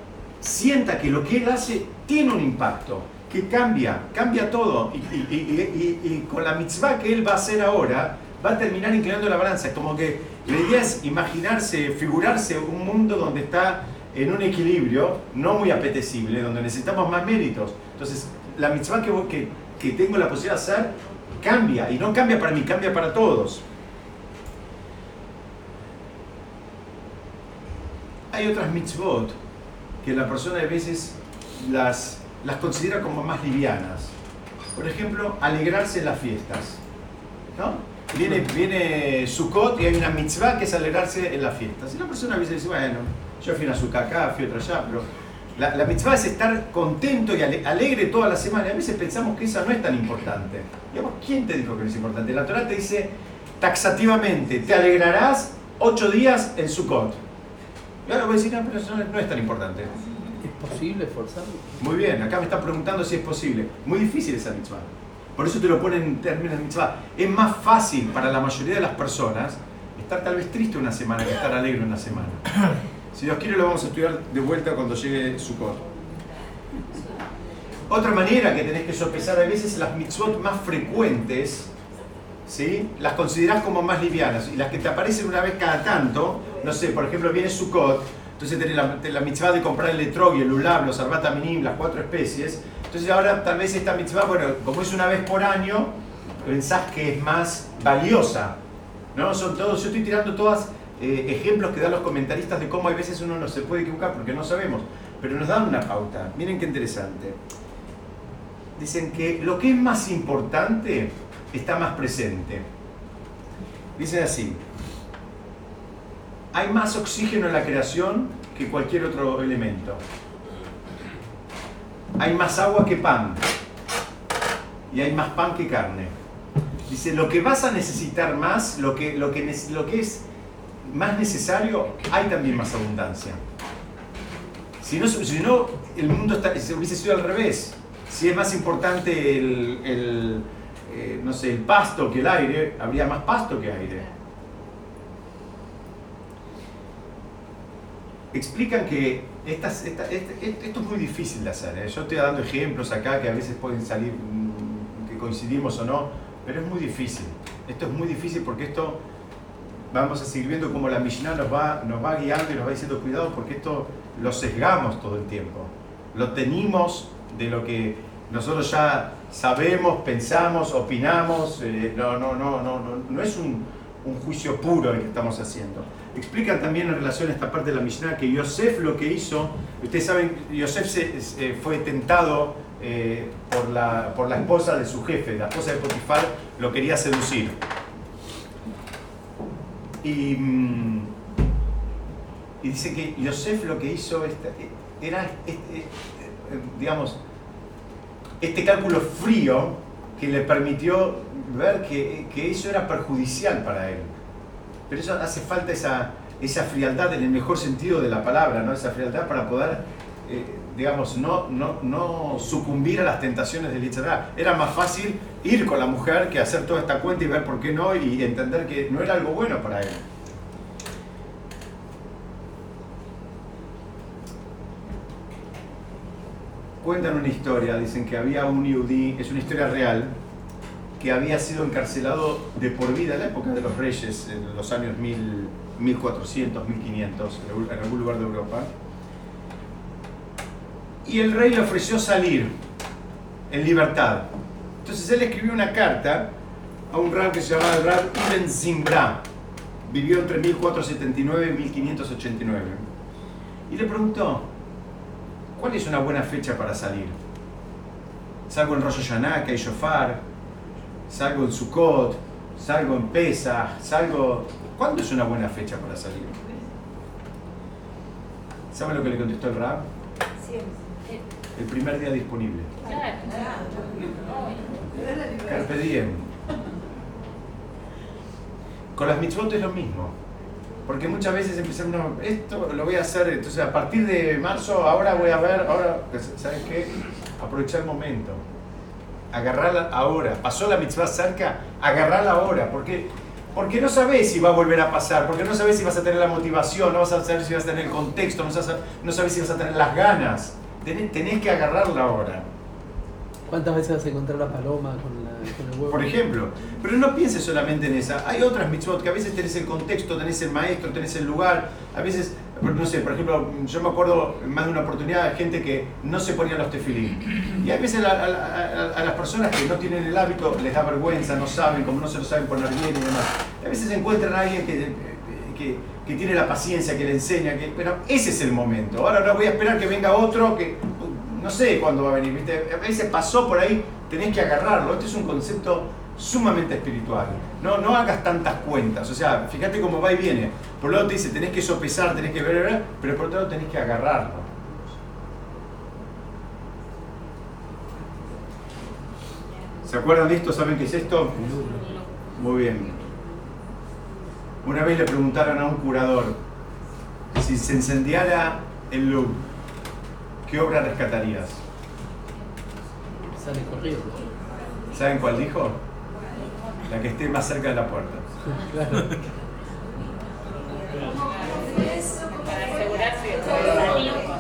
sienta que lo que él hace tiene un impacto, que cambia, cambia todo. Y, y, y, y con la mitzvah que él va a hacer ahora, va a terminar inclinando la balanza. Es como que la idea es imaginarse, figurarse un mundo donde está en un equilibrio no muy apetecible, donde necesitamos más méritos. Entonces, la mitzvah que, que, que tengo la posibilidad de hacer cambia, y no cambia para mí, cambia para todos. Hay otras mitzvot que la persona a veces las, las considera como más livianas. Por ejemplo, alegrarse en las fiestas. ¿no? viene, viene Sukkot y hay una mitzvah que es alegrarse en la fiesta. Si la persona a veces dice, bueno, yo fui a Sukkot acá, fui otra allá, pero la, la, mitzvah es estar contento y alegre toda la semana. Y a veces pensamos que esa no es tan importante. Digamos, ¿quién te dijo que no es importante? La Torah te dice taxativamente, te alegrarás ocho días en Sukkot. Y ahora voy a decir, no, pero eso no es tan importante. ¿Es posible esforzarlo? Muy bien, acá me están preguntando si es posible. Muy difícil esa mitzvah. Por eso te lo ponen en términos de mitzvah. Es más fácil para la mayoría de las personas estar tal vez triste una semana que estar alegre una semana. Si Dios quiere lo vamos a estudiar de vuelta cuando llegue su cor. Otra manera que tenés que sopesar a veces las mitzvot más frecuentes, ¿sí? las considerás como más livianas y las que te aparecen una vez cada tanto, no sé, por ejemplo viene Sukkot, entonces tenés la, la mitzvah de comprar el etrog el ulab, los arbata minim, las cuatro especies, entonces ahora tal vez esta mitzvah, bueno, como es una vez por año, pensás que es más valiosa. ¿no? Son todos, yo estoy tirando todos eh, ejemplos que dan los comentaristas de cómo a veces uno no se puede equivocar porque no sabemos, pero nos dan una pauta. Miren qué interesante. Dicen que lo que es más importante está más presente. Dicen así, hay más oxígeno en la creación que cualquier otro elemento hay más agua que pan. y hay más pan que carne. Dice, lo que vas a necesitar más, lo que, es más necesario, hay también más abundancia. Si no, si no el mundo hubiese sido al revés. Si es más importante el, eh, no sé, el pasto que el aire, habría más pasto que aire. Explican que estas, esto es muy difícil de hacer. ¿eh? Yo estoy dando ejemplos acá que a veces pueden salir, mm, que coincidimos o no, pero es muy difícil. Esto es muy difícil porque esto vamos a seguir viendo cómo la Mishnah nos va, nos va guiando y nos va diciendo cuidado porque esto lo sesgamos todo el tiempo. Lo tenemos de lo que nosotros ya sabemos, pensamos, opinamos. Eh, no, no, no, no, no, no es un, un, juicio puro el que estamos haciendo. Explican también en relación a esta parte de la Mishnah que Yosef lo que hizo, ustedes saben, Yosef se, fue tentado eh, por, la, por la esposa de su jefe, la esposa de Potifar, lo quería seducir. Y, mm, dice que Yosef lo que hizo era, este, digamos, este cálculo frío que le permitió ver que, eso era perjudicial para él. Pero eso hace falta esa, esa frialdad en el mejor sentido de la palabra, ¿no? esa frialdad para poder, eh, digamos, no, no, no, sucumbir a las tentaciones del Yitzhak. Era más fácil ir con la mujer que hacer toda esta cuenta y ver por qué no y entender que no era algo bueno para él. cuentan una historia, dicen que había un yudí, es una historia real, que había sido encarcelado de por vida en la época de los reyes, en los años 1400, 1500, en algún lugar de Europa. Y el rey le ofreció salir en libertad. Entonces él escribió una carta a un rab que se llamaba el rab Ibn Zimbra. Vivió entre 1479 y 1589. Y le preguntó, ¿Cuál es una buena fecha para salir? Salgo en Rosh Hashanah, que hay shofar, salgo en Sukkot, salgo en Pesach, salgo... ¿Cuándo es una buena fecha para salir? ¿Saben lo que le contestó el Rab? El primer día disponible. Carpe diem. Con las mitzvot es lo mismo. Porque muchas veces empezamos, no, esto lo voy a hacer, entonces a partir de marzo, ahora voy a ver, ahora, ¿sabes qué? Aprovechar el momento. Agarrarla ahora. Pasó la mitzvah cerca, agarrarla ahora. Porque, porque no sabes si va a volver a pasar, porque no sabes si vas a tener la motivación, no vas a saber si vas a tener el contexto, no sabes, no sabes si vas a tener las ganas. Tenés, tenés que agarrarla ahora. ¿Cuántas veces vas a encontrar la paloma con, huevo? Por ejemplo, pero no pienses solamente en esa. Hay otras mitzvot que a veces tenés el contexto, tenés el maestro, tenés el lugar. A veces, no sé, por ejemplo, yo me acuerdo más de una oportunidad de gente que no se ponía los tefilín. Y a veces a, las personas que no tienen el hábito les da vergüenza, no saben, como no se lo saben poner bien y demás. A veces encuentran a alguien que, que, que tiene la paciencia, que le enseña, que, pero ese es el momento. Ahora no voy a esperar que venga otro que no sé cuándo va a venir, ¿viste? A veces pasó por ahí, tenés que agarrarlo. Este es un concepto sumamente espiritual. No, no hagas tantas cuentas. O sea, fíjate cómo va y viene. Por un lado te dice, tenés que sopesar, tenés que ver, pero por otro lado tenés que agarrarlo. ¿Se acuerdan de esto? ¿Saben qué es esto? Muy bien. Una vez le preguntaron a un curador si se encendiara el luz ¿qué obra rescatarías? Sale corriendo. ¿Saben cuál dijo? La que esté más cerca de la puerta. Claro.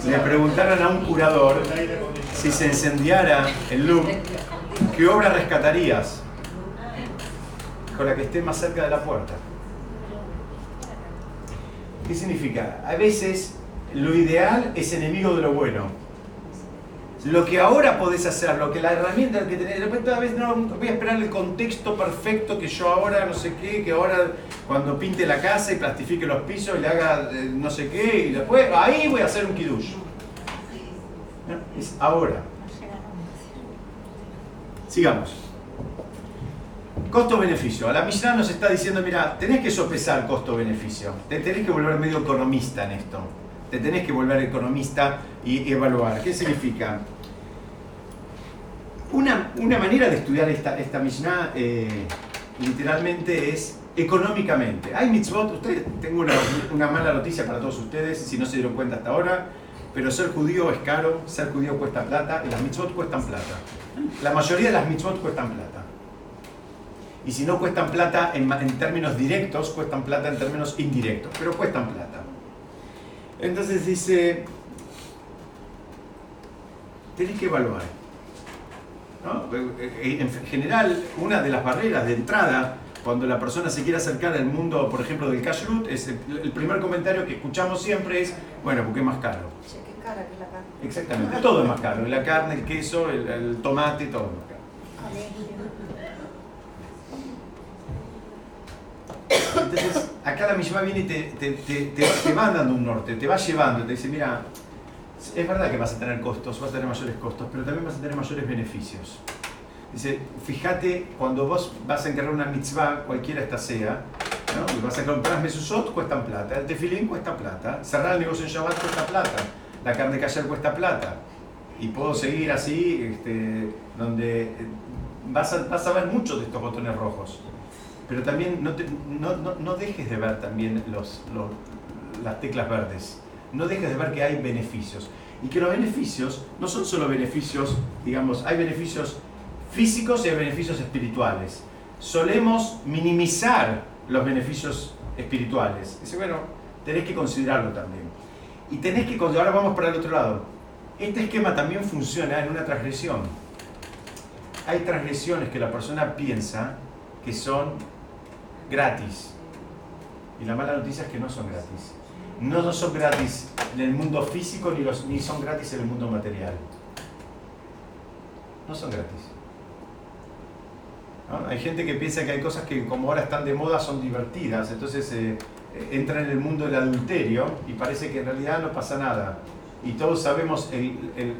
Le preguntaron a un curador si se encendiara el loop, ¿qué obra rescatarías? Con la que esté más cerca de la puerta. ¿Qué significa? A veces lo ideal es enemigo de lo bueno. Lo que ahora podés hacer, lo que la herramienta que tenés, de repente a veces no voy a esperar el contexto perfecto que yo ahora no sé qué, que ahora cuando pinte la casa y plastifique los pisos y le haga eh, no sé qué, y después ahí voy a hacer un kiddush. Es ahora. Sigamos. Costo-beneficio. La Mishnah nos está diciendo, mira, tenés que sopesar costo-beneficio. Tenés que volver medio economista en esto te tenés que volver economista y evaluar. ¿Qué significa? Una, una manera de estudiar esta, esta Mishnah eh, literalmente es económicamente. Hay mitzvot, ustedes, tengo una, una mala noticia para todos ustedes, si no se dieron cuenta hasta ahora, pero ser judío es caro, ser judío cuesta plata y las mitzvot cuestan plata. La mayoría de las mitzvot cuestan plata. Y si no cuestan plata en, en términos directos, cuestan plata en términos indirectos, pero cuestan plata. Entonces dice, tenés que evaluar. ¿no? En general, una de las barreras de entrada cuando la persona se quiere acercar al mundo, por ejemplo, del kashrut, es el, el primer comentario que escuchamos siempre es, bueno, porque es más caro. Che, qué cara que es la carne. Exactamente, todo es más caro. La carne, el queso, el, el tomate, todo es más caro. Entonces, acá la Mishma viene y te, te, te, te, va dando un norte, te va llevando, te dice, mira, es verdad que vas a tener costos, vas a tener mayores costos, pero también vas a tener mayores beneficios. Dice, fíjate, cuando vos vas a encargar una mitzvah, cualquiera esta sea, ¿no? y vas a comprar mesusot, cuestan plata, el tefilín cuesta plata, cerrar el negocio en Shabbat cuesta plata, la carne cayer cuesta plata. Y puedo seguir así, este, donde eh, vas a, vas a ver muchos de estos botones rojos. Pero también no, te- no, no, no dejes de ver también los, los- las teclas verdes. No dejes de ver que hay beneficios. Y que los beneficios no son solo beneficios, digamos, hay beneficios físicos y hay beneficios espirituales. Solemos minimizar los beneficios espirituales. Dice, bueno, tenés que considerarlo también. Y tenés que, ahora vamos para el otro lado. Este esquema también funciona en una transgresión. Hay transgresiones que la persona piensa que son gratis. Y la mala noticia es que no son gratis. No son gratis en el mundo físico ni, los, ni son gratis en el mundo material. No son gratis. Hay gente que piensa que hay cosas que como ahora están de moda son divertidas, entonces eh, entra en el mundo del adulterio y parece que en realidad no pasa nada. Y todos sabemos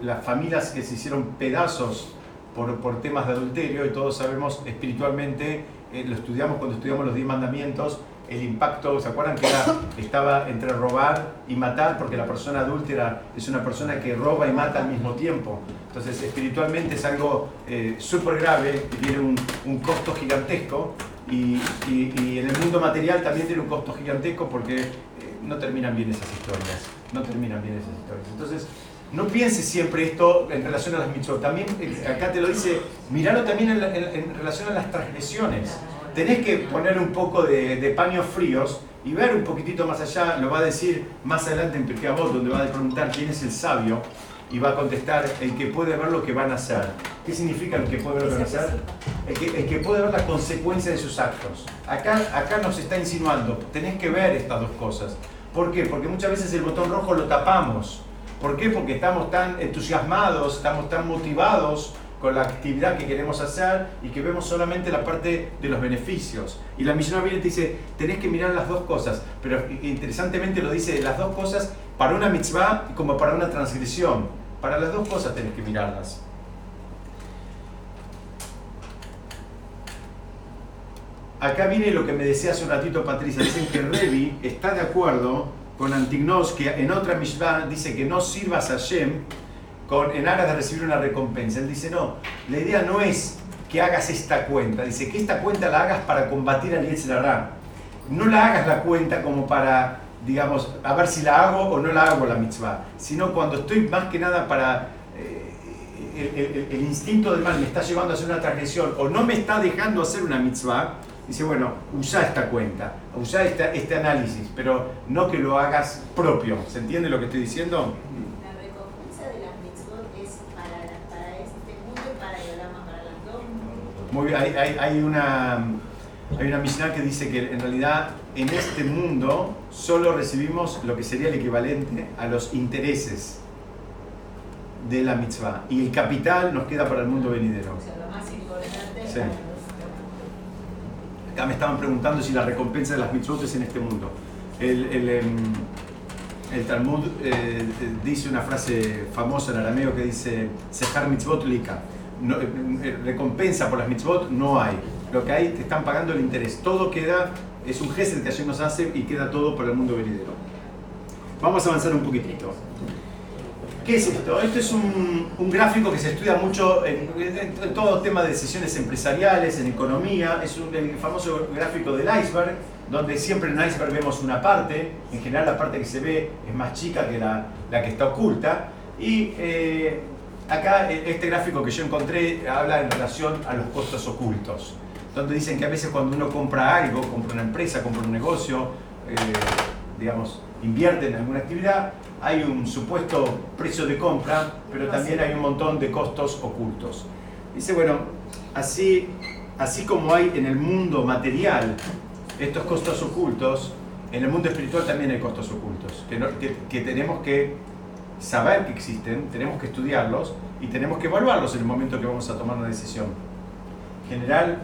las familias que se hicieron pedazos por, por temas de adulterio y todos sabemos espiritualmente, eh, lo estudiamos cuando estudiamos los diez mandamientos, el impacto, ¿se acuerdan que era- estaba entre robar y matar? Porque la persona adúltera es una persona que roba y mata al mismo tiempo. Entonces espiritualmente es algo eh, súper grave, tiene un, un costo gigantesco y, y- y en el mundo material también tiene un costo gigantesco porque eh, no terminan bien esas historias, no terminan bien esas historias. Entonces no pienses siempre esto en relación a las mitzvot. También eh, acá te lo dice, miralo también en, la- en- en relación a las transgresiones. Tenés que poner un poco de, de paños fríos y ver un poquitito más allá. Lo va a decir más adelante en Pirkei Avot, donde va a preguntar quién es el sabio y va a contestar el que puede ver lo que van a hacer. ¿Qué significa el que puede ver lo que van a hacer? El que, el que puede ver la consecuencia de sus actos. Acá, acá nos está insinuando, tenés que ver estas dos cosas. ¿Por qué? Porque muchas veces el botón rojo lo tapamos. ¿Por qué? Porque estamos tan entusiasmados, estamos tan motivados con la actividad que queremos hacer y que vemos solamente la parte de los beneficios. Y la misión viene te dice, tenés que mirar las dos cosas, pero interesantemente lo dice, las dos cosas para una mitzvah como para una transgresión. Para las dos cosas tenés que mirarlas. Acá viene lo que me decía hace un ratito Patricia. Dicen que Revi está de acuerdo con Antignos, que en otra Mishvah dice que no sirvas a Shem con, en aras de recibir una recompensa. Él dice, no, la idea no es que hagas esta cuenta. Dice que esta cuenta la hagas para combatir al Yetzirah. No la hagas la cuenta como para, digamos, a ver si la hago o no la hago la mitzvah. Sino cuando estoy más que nada para... eh, el- el instinto del mal me está llevando a hacer una transgresión o no me está dejando hacer una mitzvah, dice, bueno, usa esta cuenta, usa esta- este análisis, pero no que lo hagas propio. ¿Se entiende lo que estoy diciendo? La recompensa de las mitzvot es para, este mundo y para Yolama, para las dos. Muy bien, hay, hay- hay una, hay una Mishnah que dice que en realidad en este mundo solo recibimos lo que sería el equivalente a los intereses de la mitzvah y el capital nos queda para el mundo venidero. O sea, lo más importante Sí. Acá me estaban preguntando si la recompensa de las mitzvot es en este mundo. El, el, em, el Talmud eh, eh, dice una frase famosa en arameo que dice Sehar mitzvot lika. No, eh, eh, recompensa por las mitzvot no hay. Lo que hay, te están pagando el interés. Todo queda, es un gesed que Hashem nos hace y queda todo para el mundo venidero. Vamos a avanzar un poquitito. ¿Qué es esto? Esto es un, gráfico que se estudia mucho en, en- en tema de decisiones empresariales, en economía. Es un, el famoso gráfico del iceberg, donde siempre en un iceberg vemos una parte. En general la parte que se ve es más chica que la, que está oculta. Y eh, acá eh, este gráfico que yo encontré habla en relación a los costos ocultos. Donde dicen que a veces cuando uno compra algo, compra una empresa, compra un negocio, eh, digamos, invierte en alguna actividad, hay un supuesto precio de compra, pero también hay un montón de costos ocultos. Dice, bueno, así, así como hay en el mundo material estos costos ocultos, en el mundo espiritual también hay costos ocultos, que, no- que- que tenemos que saber que existen, tenemos que estudiarlos y tenemos que evaluarlos en el momento que vamos a tomar una decisión. En general,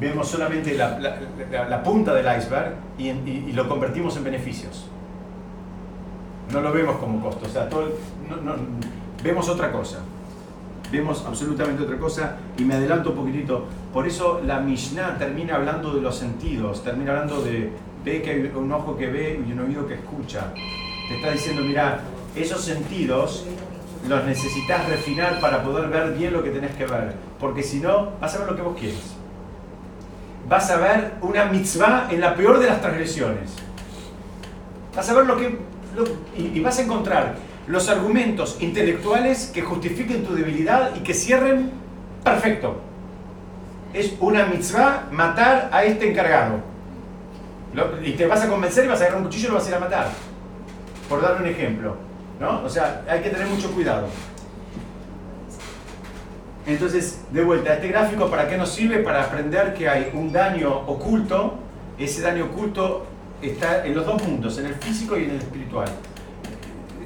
vemos solamente la, la- la- la punta del iceberg y, en- y- y lo convertimos en beneficios. No lo vemos como costo, o sea, todo vemos otra cosa. Vemos absolutamente otra cosa y me adelanto un poquitito. Por eso la Mishnah termina hablando de los sentidos, termina hablando de ve que hay un ojo que ve y un oído que escucha. Te está diciendo, mira, esos sentidos los necesitas refinar para poder ver bien lo que tenés que ver. Porque si no, vas a ver lo que vos quieres. Vas a ver una mitzvah en la peor de las transgresiones. Vas a ver lo que. Y, vas a encontrar los argumentos intelectuales que justifiquen tu debilidad y que cierren perfecto. Es una mitzvah matar a este encargado. Y te vas a convencer y vas a agarrar un cuchillo y lo vas a ir a matar. Por darle un ejemplo. ¿no? O sea, hay que tener mucho cuidado. Entonces, de vuelta, este gráfico para qué nos sirve? Para aprender que hay un daño oculto. Ese daño oculto está en los dos mundos, en el físico y en el espiritual.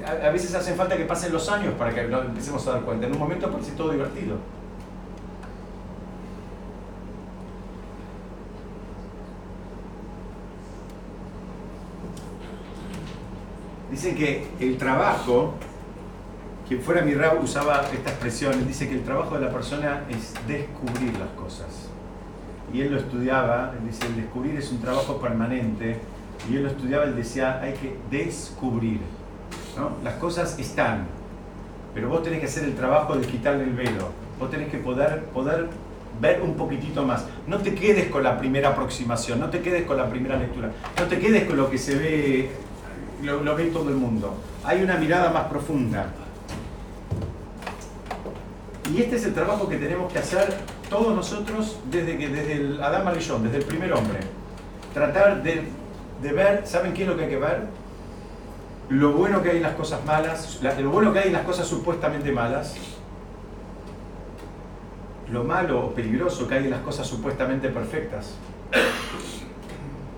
A, veces hacen falta que pasen los años para que empecemos a dar cuenta. En un momento parece todo divertido. Dicen que el trabajo, quien fuera mi rab usaba esta expresión, dice que el trabajo de la persona es descubrir las cosas. Y él lo estudiaba, dice, el descubrir es un trabajo permanente, y él lo estudiaba, él decía, hay que descubrir. ¿no? Las cosas están, pero vos tenés que hacer el trabajo de quitarle el velo, vos tenés que poder, poder ver un poquitito más. No te quedes con la primera aproximación, no te quedes con la primera lectura, no te quedes con lo que se ve, lo, lo ve todo el mundo. Hay una mirada más profunda. Y este es el trabajo que tenemos que hacer todos nosotros desde, que, desde el Adán Marillón, desde el primer hombre. Tratar de, de ver, ¿saben qué es lo que hay que ver? Lo bueno que hay en las cosas malas, la- lo bueno que hay en las cosas supuestamente malas, lo malo o peligroso que hay en las cosas supuestamente perfectas.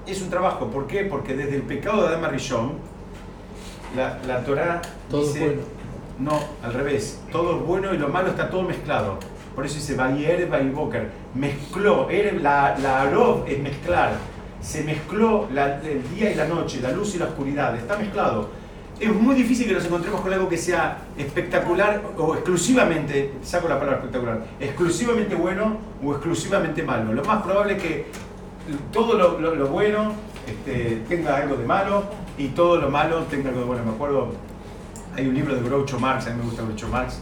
Es un trabajo, ¿por qué? Porque desde el pecado de Adán Marillón, la, la Torah Todo dice, bueno. no, al revés, todo es bueno y lo malo está todo mezclado. Por eso dice Bayer, Boker, mezcló, la, la Arov es mezclar, se mezcló la- el día y la noche, la luz y la oscuridad, está mezclado. Es muy difícil que nos encontremos con algo que sea espectacular o exclusivamente, saco la palabra espectacular, exclusivamente bueno o exclusivamente malo. Lo más probable es que todo lo, lo- lo bueno este, tenga algo de malo y todo lo malo tenga algo de bueno. Me acuerdo, hay un libro de Groucho Marx, a mí me gusta Groucho Marx,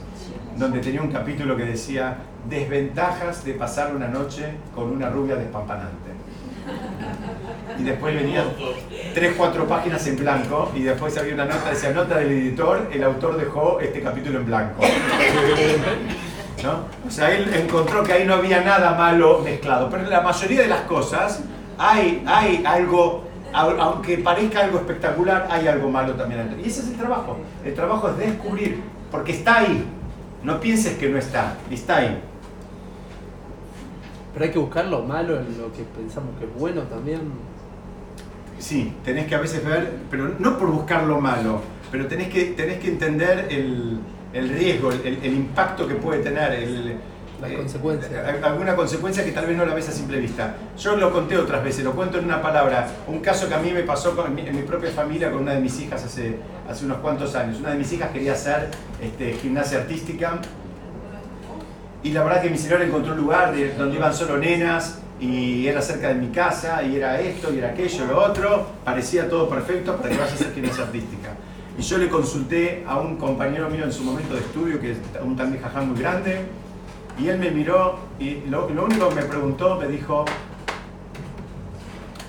donde tenía un capítulo que decía desventajas de pasar una noche con una rubia despampanante. Y después venían tres, cuatro páginas en blanco y después había una nota, decía nota del editor, el autor dejó este capítulo en blanco. ¿No? O sea, él encontró que ahí no había nada malo mezclado, pero en la mayoría de las cosas hay, hay algo, au- aunque parezca algo espectacular, hay algo malo también. Y ese es el trabajo. El trabajo es descubrir, porque está ahí. No pienses que no está, está ahí. Pero hay que buscar lo malo en lo que pensamos que es bueno también. Sí, tenés que a veces ver, pero no por buscar lo malo, pero tenés que, tenés que entender el, el riesgo, el, el impacto que puede tener, el, Las eh, consecuencias. a- Alguna consecuencia que tal vez no la ves a simple vista. Yo lo conté otras veces, lo cuento en una palabra. Un caso que a mí me pasó con en mi propia familia con una de mis hijas hace, hace unos cuantos años. Una de mis hijas quería hacer este, gimnasia artística y la verdad que mi señora encontró un lugar de- donde iban solo nenas y era cerca de mi casa y era esto y era aquello, lo otro. Parecía todo perfecto para que vaya a hacer gimnasia artística. Y yo le consulté a un compañero mío en su momento de estudio, que es un también muy grande, y él me miró y lo, lo único que me preguntó, me dijo,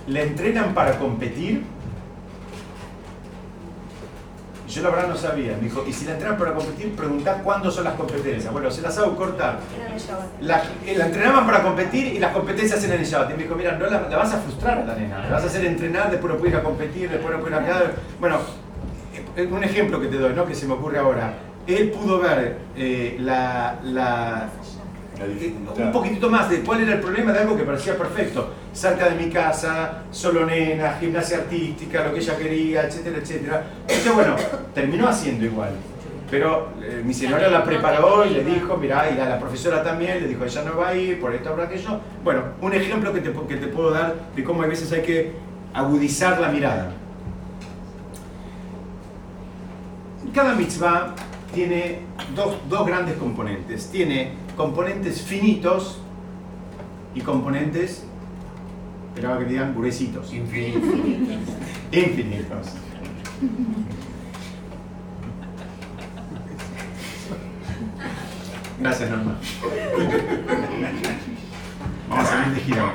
¿le entrenan para competir? Y yo la verdad no sabía. Me dijo, y si la entrenan para competir, preguntá cuándo son las competencias. Bueno, se las hago cortar. La, eh, la entrenaban para competir y las competencias eran en el Y me dijo, mira, no la, vas a frustrar a la nena. La vas a hacer entrenar, después no puedes ir a competir, después no puedes ir a... Bueno, eh, un ejemplo que te doy, ¿no? que se me ocurre ahora. Él pudo ver eh, la, la un poquitito más de cuál era el problema de algo que parecía perfecto. Cerca de mi casa, solo nena, gimnasia artística, lo que ella quería, etcétera, etcétera. Entonces, bueno, terminó haciendo igual. Pero eh, mi señora la preparó y le dijo, mira, y a la profesora también, le dijo, ella no va a ir, por esto, por aquello. Bueno, un ejemplo que te, que te puedo dar de cómo a veces hay que agudizar la mirada. Cada mitzvah tiene dos, dos grandes componentes. Tiene componentes finitos y componentes, esperaba que digan gruesitos. Infinitos. Infinitos. Gracias, Norma. Vamos a salir de gira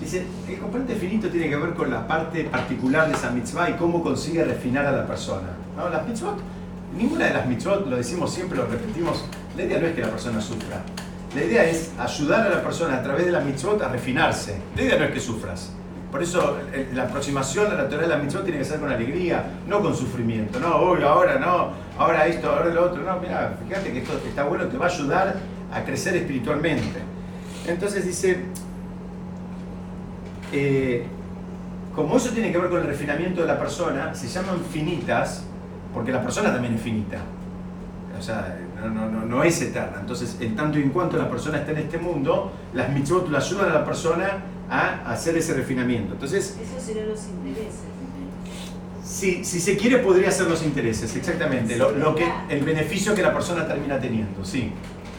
Dice, el componente finito tiene que ver con la parte particular de esa mitzvah y cómo consigue refinar a la persona. ¿No? Las mitzvot ninguna de las mitzvot, lo decimos siempre, lo repetimos, la idea no es que la persona sufra. La idea es ayudar a la persona a través de la mitzvot a refinarse. La idea no es que sufras. Por eso la aproximación a la teoría de la mitzvot tiene que ser con alegría, no con sufrimiento. No, hoy, ahora no, ahora esto, ahora lo otro. No, mira, fíjate que esto está bueno, te va a ayudar a crecer espiritualmente. Entonces dice, eh, como eso tiene que ver con el refinamiento de la persona, se llaman finitas porque la persona también es finita. O sea, no, es eterna. Entonces, en tanto y en cuanto la persona está en este mundo, las mitzvot le ayudan a la persona a hacer ese refinamiento. Entonces, Eso serían los intereses. Si, si se quiere, podría ser los intereses, exactamente. Lo, que, el beneficio que la persona termina teniendo, sí.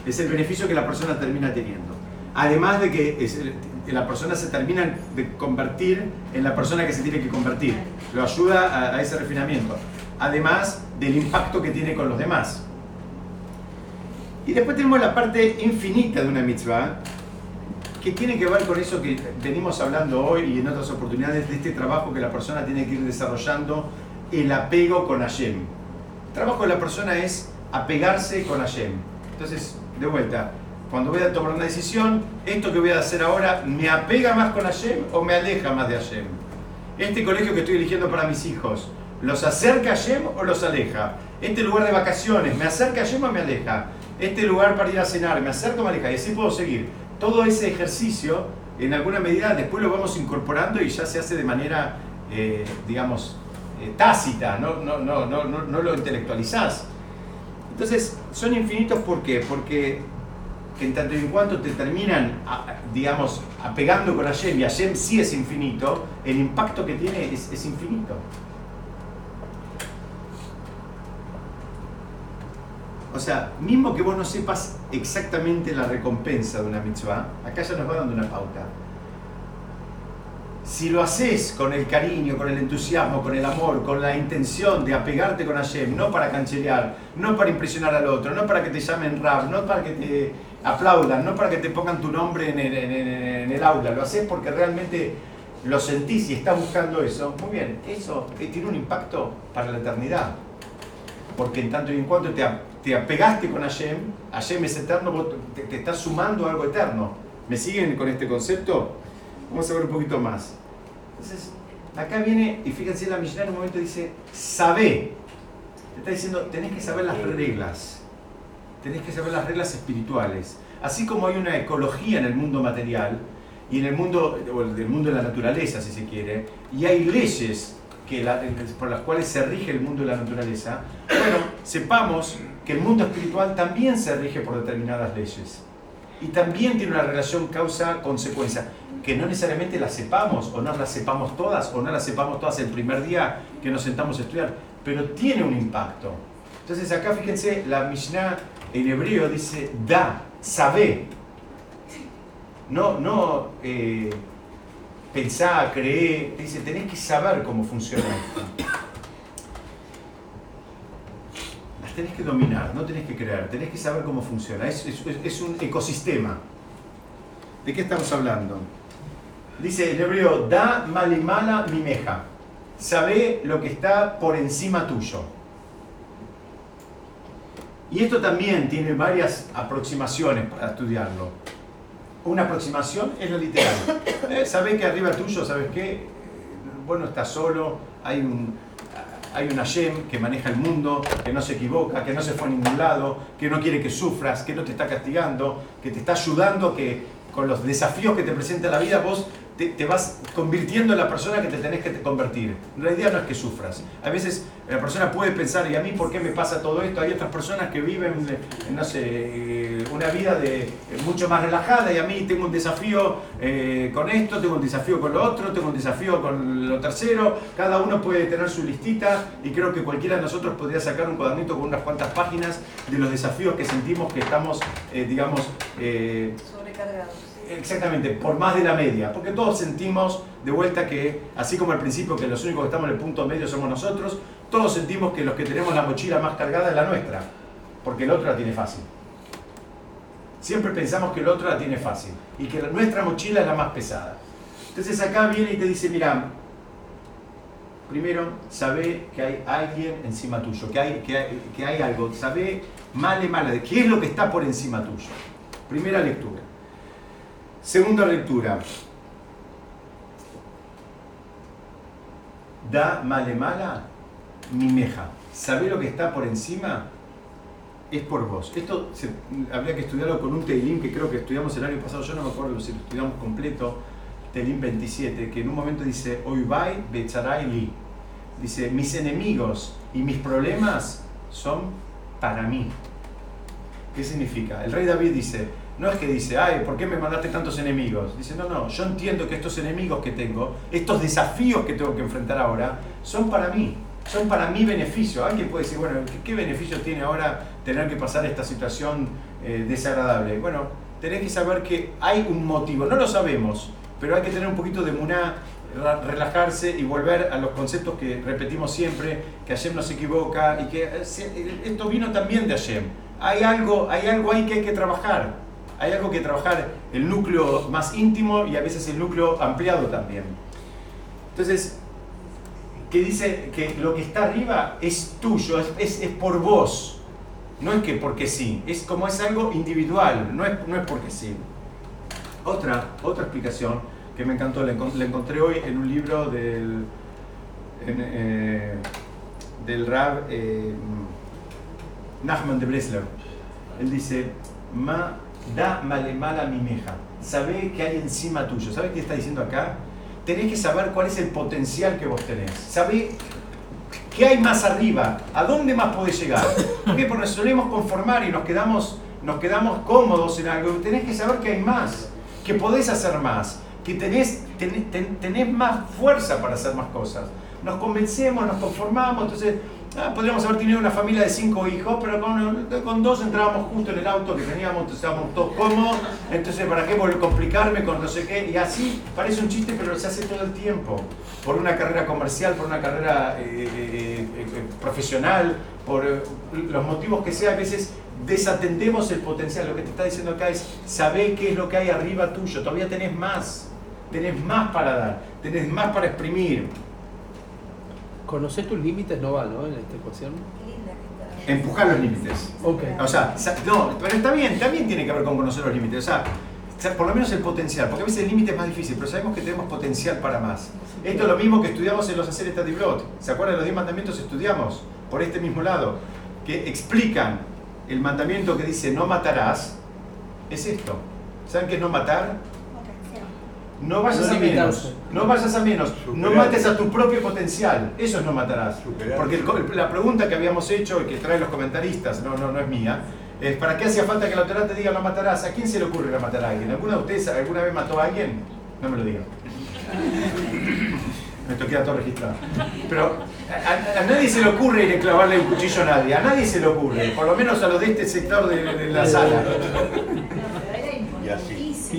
Es el beneficio que la persona termina teniendo. Además de que la persona se termina de convertir en la persona que se tiene que convertir. Lo ayuda a ese refinamiento además del impacto que tiene con los demás. Y después tenemos la parte infinita de una mitzvah, que tiene que ver con eso que venimos hablando hoy y en otras oportunidades de este trabajo que la persona tiene que ir desarrollando, el apego con Hashem. El trabajo de la persona es apegarse con Hashem. Entonces, de vuelta, cuando voy a tomar una decisión, esto que voy a hacer ahora, ¿me apega más con Hashem o me aleja más de Hashem? Este colegio que estoy eligiendo para mis hijos, ¿Los acerca a Yem o los aleja? Este lugar de vacaciones, ¿me acerca a Yem o me aleja? Este lugar para ir a cenar, ¿me acerca o me aleja? Y así puedo seguir. Todo ese ejercicio, en alguna medida, después lo vamos incorporando y ya se hace de manera, eh, digamos, eh, tácita, no, no, no, no, no lo intelectualizás. Entonces, son infinitos ¿por qué? Porque en tanto y en cuanto te terminan, digamos, apegando con Hashem y Hashem sí es infinito, el impacto que tiene es, es infinito. O sea, mismo que vos no sepas exactamente la recompensa de una mitzvah, acá ya nos va dando una pauta. Si lo haces con el cariño, con el entusiasmo, con el amor, con la intención de apegarte con Hashem, no para cancherear, no para impresionar al otro, no para que te llamen rap, no para que te aplaudan, no para que te pongan tu nombre en el, en el aula, lo haces porque realmente lo sentís y estás buscando eso, muy bien, eso tiene un impacto para la eternidad. Porque en tanto y en cuanto te, te apegaste con Hashem, Hashem es eterno, vos te, te, estás sumando algo eterno. ¿Me siguen con este concepto? Vamos a ver un poquito más. Entonces, acá viene, y fíjense, la Mishnah en un momento dice, sabe. Te está diciendo, tenés que saber las reglas. Tenés que saber las reglas espirituales. Así como hay una ecología en el mundo material, y en el mundo, o el mundo de la naturaleza, si se quiere, y hay leyes que por las cuales se rige el mundo de la naturaleza, bueno, sepamos que el mundo espiritual también se rige por determinadas leyes. Y también tiene una relación causa-consecuencia, que no necesariamente la sepamos, o no las sepamos todas, o no las sepamos todas el primer día que nos sentamos a estudiar, pero tiene un impacto. Entonces acá fíjense, la Mishnah en hebreo dice da, sabe. No, no, eh, pensá, cree, dice, tenés que saber cómo funciona esto. Las tenés que dominar, no tenés que creer, tenés que saber cómo funciona. Es, un ecosistema. ¿De qué estamos hablando? Dice el hebreo, da malimala mimeja. Sabe lo que está por encima tuyo. Y esto también tiene varias aproximaciones para estudiarlo. Una aproximación es lo literal. Eh, sabe que arriba tuyo, ¿sabes qué? Bueno, está solo, hay un, hay un Hashem que maneja el mundo, que no se equivoca, que no se fue a ningún lado, que no quiere que sufras, que no te está castigando, que te está ayudando, que con los desafíos que te presenta la vida vos te, vas convirtiendo en la persona que te tenés que convertir. La idea no es que sufras. A veces la persona puede pensar, ¿y a mí por qué me pasa todo esto? Hay otras personas que viven, no sé, eh, una vida de, eh, mucho más relajada y a mí tengo un desafío eh, con esto, tengo un desafío con lo otro, tengo un desafío con lo tercero. Cada uno puede tener su listita y creo que cualquiera de nosotros podría sacar un cuadernito con unas cuantas páginas de los desafíos que sentimos que estamos, digamos, Exactamente, por más de la media, porque todos sentimos de vuelta que, así como al principio que los únicos que estamos en el punto medio somos nosotros, todos sentimos que los que tenemos la mochila más cargada es la nuestra, porque el otro la tiene fácil. Siempre pensamos que el otro la tiene fácil y que nuestra mochila es la más pesada. Entonces acá viene y te dice, mira, primero, sabe que hay alguien encima tuyo, que hay, que hay, que hay algo, sabe mal y mal, de qué es lo que está por encima tuyo. Primera lectura. Segunda lectura. Da male mala mi meja. ¿Sabés lo que está por encima? Es por vos. Esto habría que estudiarlo con un Teilim que creo que estudiamos el año pasado. Yo no me acuerdo si lo estudiamos completo. Teilim 27, que en un momento dice: Oibai becharai li. Dice: Mis enemigos y mis problemas son para mí. ¿Qué significa? El rey David dice: no es que dice, ay, ¿por qué me mandaste tantos enemigos? Dice, no, no, yo entiendo que estos enemigos que tengo, estos desafíos que tengo que enfrentar ahora, son para mí, son para mi beneficio. Alguien puede decir, bueno, ¿qué, beneficio tiene ahora tener que pasar esta situación eh, desagradable? Bueno, tenés que saber que hay un motivo, no lo sabemos, pero hay que tener un poquito de muná, relajarse y volver a los conceptos que repetimos siempre, que Hashem no se equivoca y que eh, esto vino también de Hashem. Hay algo, hay algo ahí que hay que trabajar hay algo que trabajar el núcleo más íntimo y a veces el núcleo ampliado también. Entonces, que dice que lo que está arriba es tuyo, es, por vos. No es que porque sí, es como es algo individual, no es, no es porque sí. Otra, otra explicación que me encantó, la, encontré hoy en un libro del, eh, del Rab eh, Nachman de Breslau. Él dice, Ma da malemala mimeja. Sabe que hay encima tuyo. ¿Sabes qué está diciendo acá? Tenés que saber cuál es el potencial que vos tenés. Sabe qué hay más arriba, a dónde más podés llegar. Porque nos solemos conformar y nos quedamos, nos quedamos cómodos en algo. Tenés que saber que hay más, que podés hacer más, que tenés, tenés más fuerza para hacer más cosas. Nos convencemos, nos conformamos, entonces Ah, podríamos haber tenido una familia de cinco hijos, pero con, dos entrábamos justo en el auto que teníamos, estábamos todos cómodos, entonces ¿para qué volver a complicarme con no sé qué? Y así parece un chiste, pero se hace todo el tiempo, por una carrera comercial, por una carrera eh, eh, eh, profesional, por los motivos que sea, a veces desatendemos el potencial. Lo que te está diciendo acá es, saber qué es lo que hay arriba tuyo, todavía tenés más, tenés más para dar, tenés más para exprimir. Conocer tus límites no va, ¿no? En esta ecuación. Empujar los límites. Ok. O sea, no, pero está bien, también tiene que ver con conocer los límites. O sea, por lo menos el potencial, porque a veces el límite es más difícil, pero sabemos que tenemos potencial para más. Esto es lo mismo que estudiamos en los haceres Tadibrot. ¿Se acuerdan de los 10 mandamientos? Estudiamos por este mismo lado, que explican el mandamiento que dice no matarás, es esto. ¿Saben qué es no matar? No vayas a menos. No vayas a menos. No mates a tu propio potencial. Eso es no matarás. Porque la pregunta que habíamos hecho y que traen los comentaristas, no, no, no es mía, es ¿para qué hacía falta que la autoridad te diga no matarás? ¿A quién se le ocurre no matar a alguien? ¿Alguna de ustedes alguna vez mató a alguien? No me lo digan. Esto queda todo registrado. Pero a, nadie se le ocurre ir a clavarle un cuchillo a nadie. A nadie se le ocurre. Por lo menos a los de este sector de, de la sala.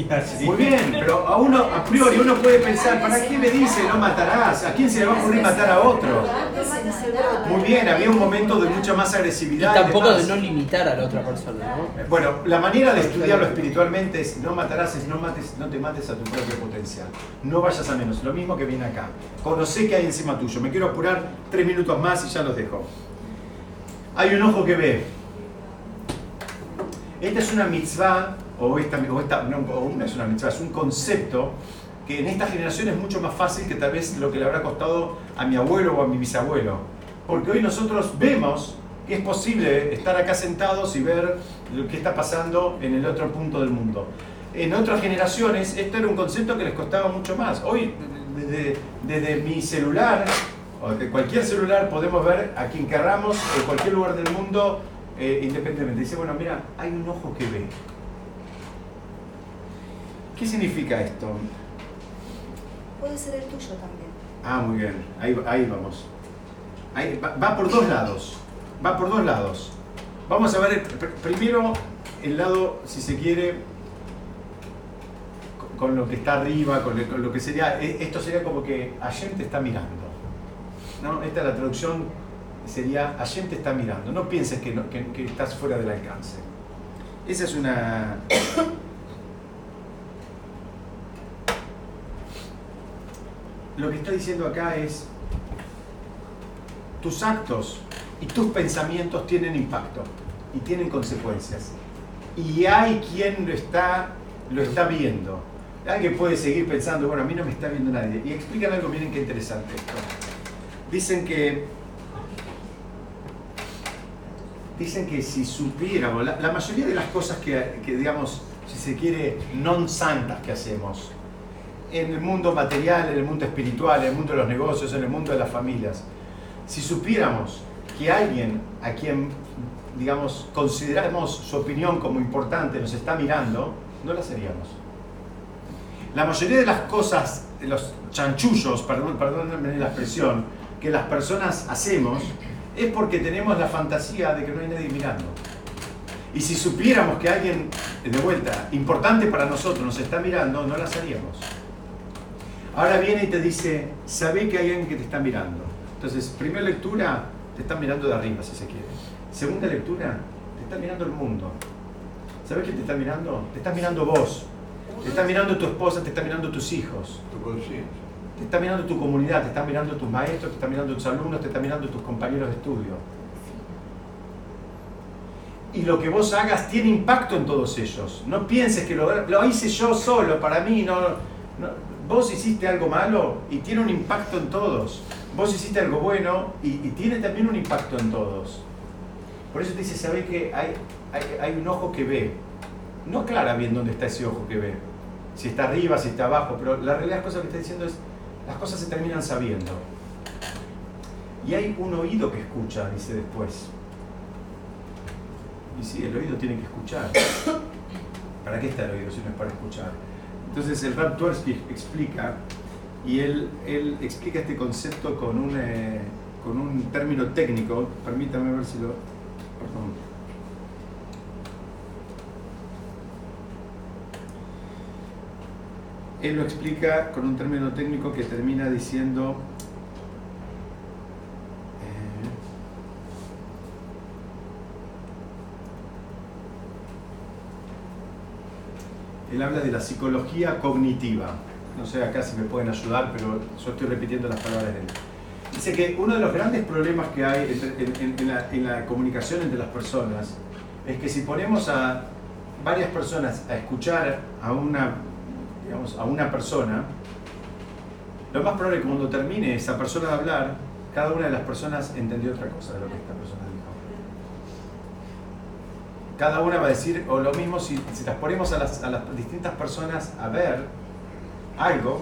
Así Muy bien, pero a uno, a priori, uno puede pensar, ¿para qué me dice no matarás? ¿A quién se le va a ocurrir matar a otro? Muy bien, había un momento de mucha más Y agresividad. tampoco de no limitar a la otra persona, ¿no? Bueno, la manera de estudiarlo espiritualmente es no matarás, es no, mates, no te mates a tu propio potencial. No vayas a menos. Lo mismo que viene acá. Conocé que hay encima tuyo. Me quiero apurar tres minutos más y ya los dejo. Hay un ojo que ve. Esta es una mitzvah, o esta, o esta no, o una es una mitzvah, es un concepto que en esta generación es mucho más fácil que tal vez lo que le habrá costado a mi abuelo o a mi bisabuelo. Porque hoy nosotros vemos que es posible estar acá sentados y ver lo que está pasando en el otro punto del mundo. En otras generaciones esto era un concepto que les costaba mucho más. Hoy, desde, desde mi celular, o de cualquier celular, podemos ver a quien querramos en cualquier lugar del mundo eh, independientemente. Dice, bueno, mira, hay un ojo que ve. ¿Qué significa esto? Puede ser el tuyo también. Ah, muy bien, ahí, ahí vamos. Ahí, va, va por dos lados, va por dos lados. Vamos a ver pr- primero el lado, si se quiere, con- con lo que está arriba, con, lo- con lo que sería, e- esto sería como que Hashem te está mirando. ¿no? Esta es la traducción, sería Hashem te está mirando. No pienses que, no- que- que estás fuera del alcance. Esa es una... Lo que está diciendo acá es, tus actos y tus pensamientos tienen impacto y tienen consecuencias. Y hay quien lo está, lo está viendo. Alguien puede seguir pensando, bueno, a mí no me está viendo nadie. Y explican algo, miren qué interesante esto. Dicen que, dicen que si supiéramos, la, mayoría de las cosas que, digamos, si se quiere, non santas que hacemos, en el mundo material, en el mundo espiritual, en el mundo de los negocios, en el mundo de las familias, si supiéramos que alguien a quien, digamos, consideramos su opinión como importante nos está mirando, no la haríamos. La mayoría de las cosas, de los chanchullos, perdón, perdónenme la expresión, que las personas hacemos, es porque tenemos la fantasía de que no hay nadie mirando. Y si supiéramos que alguien, de vuelta, importante para nosotros nos está mirando, no las haríamos. Ahora viene y te dice, sabé que hay alguien que te está mirando. Entonces, primera lectura, te están mirando de arriba, si se quiere. Segunda lectura, te está mirando el mundo. ¿Sabes quién te está mirando? Te está mirando vos. Te está mirando tu esposa, te está mirando tus hijos. Tu conciencia. Te está mirando tu comunidad, te está mirando tus maestros, te está mirando tus alumnos, te está mirando tus compañeros de estudio. Y lo que vos hagas tiene impacto en todos ellos. No pienses que lo, lo hice yo solo, para mí. No, no- Vos hiciste algo malo y tiene un impacto en todos. Vos hiciste algo bueno y, tiene también un impacto en todos. Por eso te dice, ¿sabés que hay, un ojo que ve? No aclara bien dónde está ese ojo que ve. Si está arriba, si está abajo, pero la realidad de las que está diciendo es, las cosas se terminan sabiendo. Y hay un oído que escucha, dice después. Y sí, el oído tiene que escuchar. ¿Para qué está el oído si no es para escuchar? Entonces el Rab Tversky explica, y él, él explica este concepto con un, eh, con un término técnico, permítame ver si lo... Perdón. Él lo explica con un término técnico que termina diciendo... Él habla de la psicología cognitiva. No sé acá si me pueden ayudar, pero yo estoy repitiendo las palabras de él. Dice que uno de los grandes problemas que hay en, en- la, en la comunicación entre las personas es que si ponemos a varias personas a escuchar a una, digamos, a una persona, lo más probable es que cuando termine esa persona de hablar, cada una de las personas entendió otra cosa de lo que esta persona cada una va a decir, o lo mismo si, si las ponemos a las, a las distintas personas a ver algo,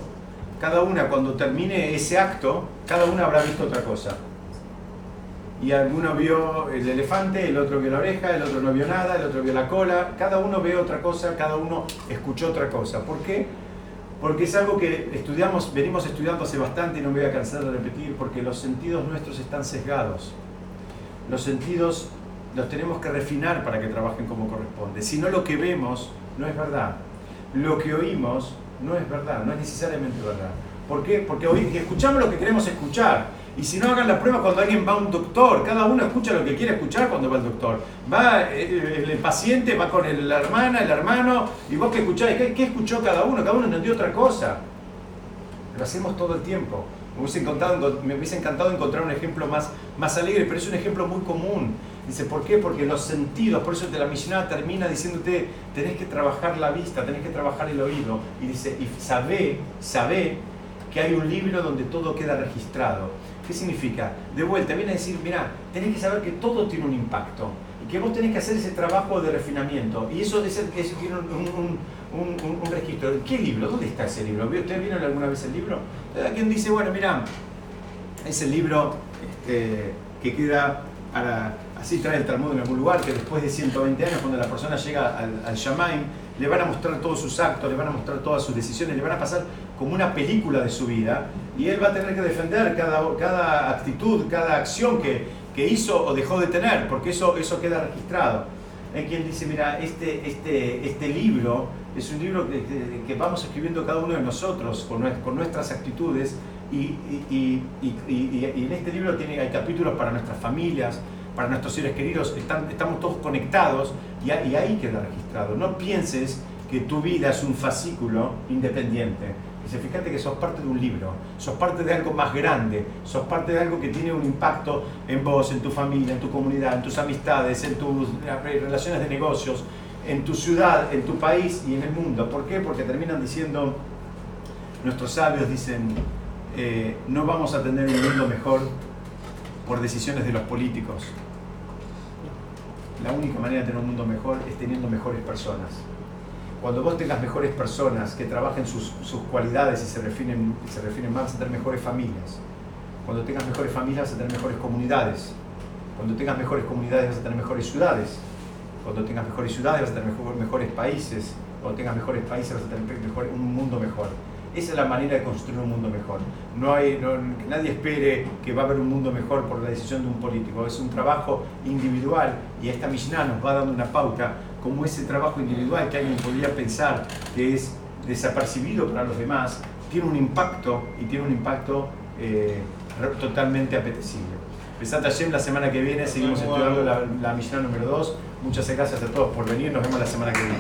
cada una cuando termine ese acto, cada una habrá visto otra cosa. Y alguno vio el elefante, el otro vio la oreja, el otro no vio nada, el otro vio la cola, cada uno ve otra cosa, cada uno escuchó otra cosa. ¿Por qué? Porque es algo que estudiamos, venimos estudiando hace bastante y no me voy a cansar de repetir, porque los sentidos nuestros están sesgados. Los sentidos los tenemos que refinar para que trabajen como corresponde. Si no, lo que vemos no es verdad. lo que oímos no es verdad, no es necesariamente verdad. ¿Por qué? Porque escuchamos lo que queremos escuchar. Y si no hagan la prueba cuando alguien va a un doctor, cada uno escucha lo que quiere escuchar cuando va al doctor. Va eh, el, paciente, va con la hermana, el hermano, y vos que escucháis, ¿qué, escuchó cada uno? Cada uno entendió otra cosa. Lo hacemos todo el tiempo. Me hubiese encantado, encontrar un ejemplo más, más alegre, pero es un ejemplo muy común. Dice, ¿por qué? Porque los sentidos, por eso la misionada termina diciéndote, tenés que trabajar la vista, tenés que trabajar el oído. Y dice, y sabe, sabe que hay un libro donde todo queda registrado. ¿Qué significa? De vuelta, viene a decir, mira, tenés que saber que todo tiene un impacto y que vos tenés que hacer ese trabajo de refinamiento. Y eso, es, eso tiene un, un, un, registro. ¿Qué libro? ¿Dónde está ese libro? ¿Ustedes vieron alguna vez el libro? Alguien dice, bueno, mira, es el libro este, que queda para, así trae el Talmud en algún lugar, que después de 120 años, cuando la persona llega al, al le van a mostrar todos sus actos, le van a mostrar todas sus decisiones, le van a pasar como una película de su vida y él va a tener que defender cada, cada actitud, cada acción que, que hizo o dejó de tener, porque eso, eso queda registrado. Hay quien dice, mira, este, este, este libro es un libro que, que, vamos escribiendo cada uno de nosotros con, con nuestras actitudes y, y, y, y, en este libro tiene, hay capítulos para nuestras familias, para nuestros seres queridos, están, estamos todos conectados y, ahí queda registrado. No pienses que tu vida es un fascículo independiente. Fíjate que sos parte de un libro, sos parte de algo más grande, sos parte de algo que tiene un impacto en vos, en tu familia, en tu comunidad, en tus amistades, en tus relaciones de negocios, en tu ciudad, en tu país y en el mundo. ¿Por qué? Porque terminan diciendo, nuestros sabios dicen, eh, no vamos a tener un mundo mejor por decisiones de los políticos, la única manera de tener un mundo mejor es teniendo mejores personas. Cuando vos tengas mejores personas que trabajen sus, cualidades y se refinen, se refinen más, vas a tener mejores familias. Cuando tengas mejores familias vas a tener mejores comunidades. Cuando tengas mejores comunidades vas a tener mejores ciudades. Cuando tengas mejores ciudades vas a tener mejores países. Cuando tengas mejores países vas a tener mejor, un mundo mejor. Esa es la manera de construir un mundo mejor. No hay, que nadie espere que va a haber un mundo mejor por la decisión de un político. Es un trabajo individual y esta Mishnah nos va dando una pauta como ese trabajo individual que alguien podría pensar que es desapercibido para los demás, tiene un impacto y tiene un impacto eh, totalmente apetecible. Besat Hashem, la semana que viene seguimos estudiando la, la número 2. Muchas gracias a todos por venir. Nos vemos la semana que viene.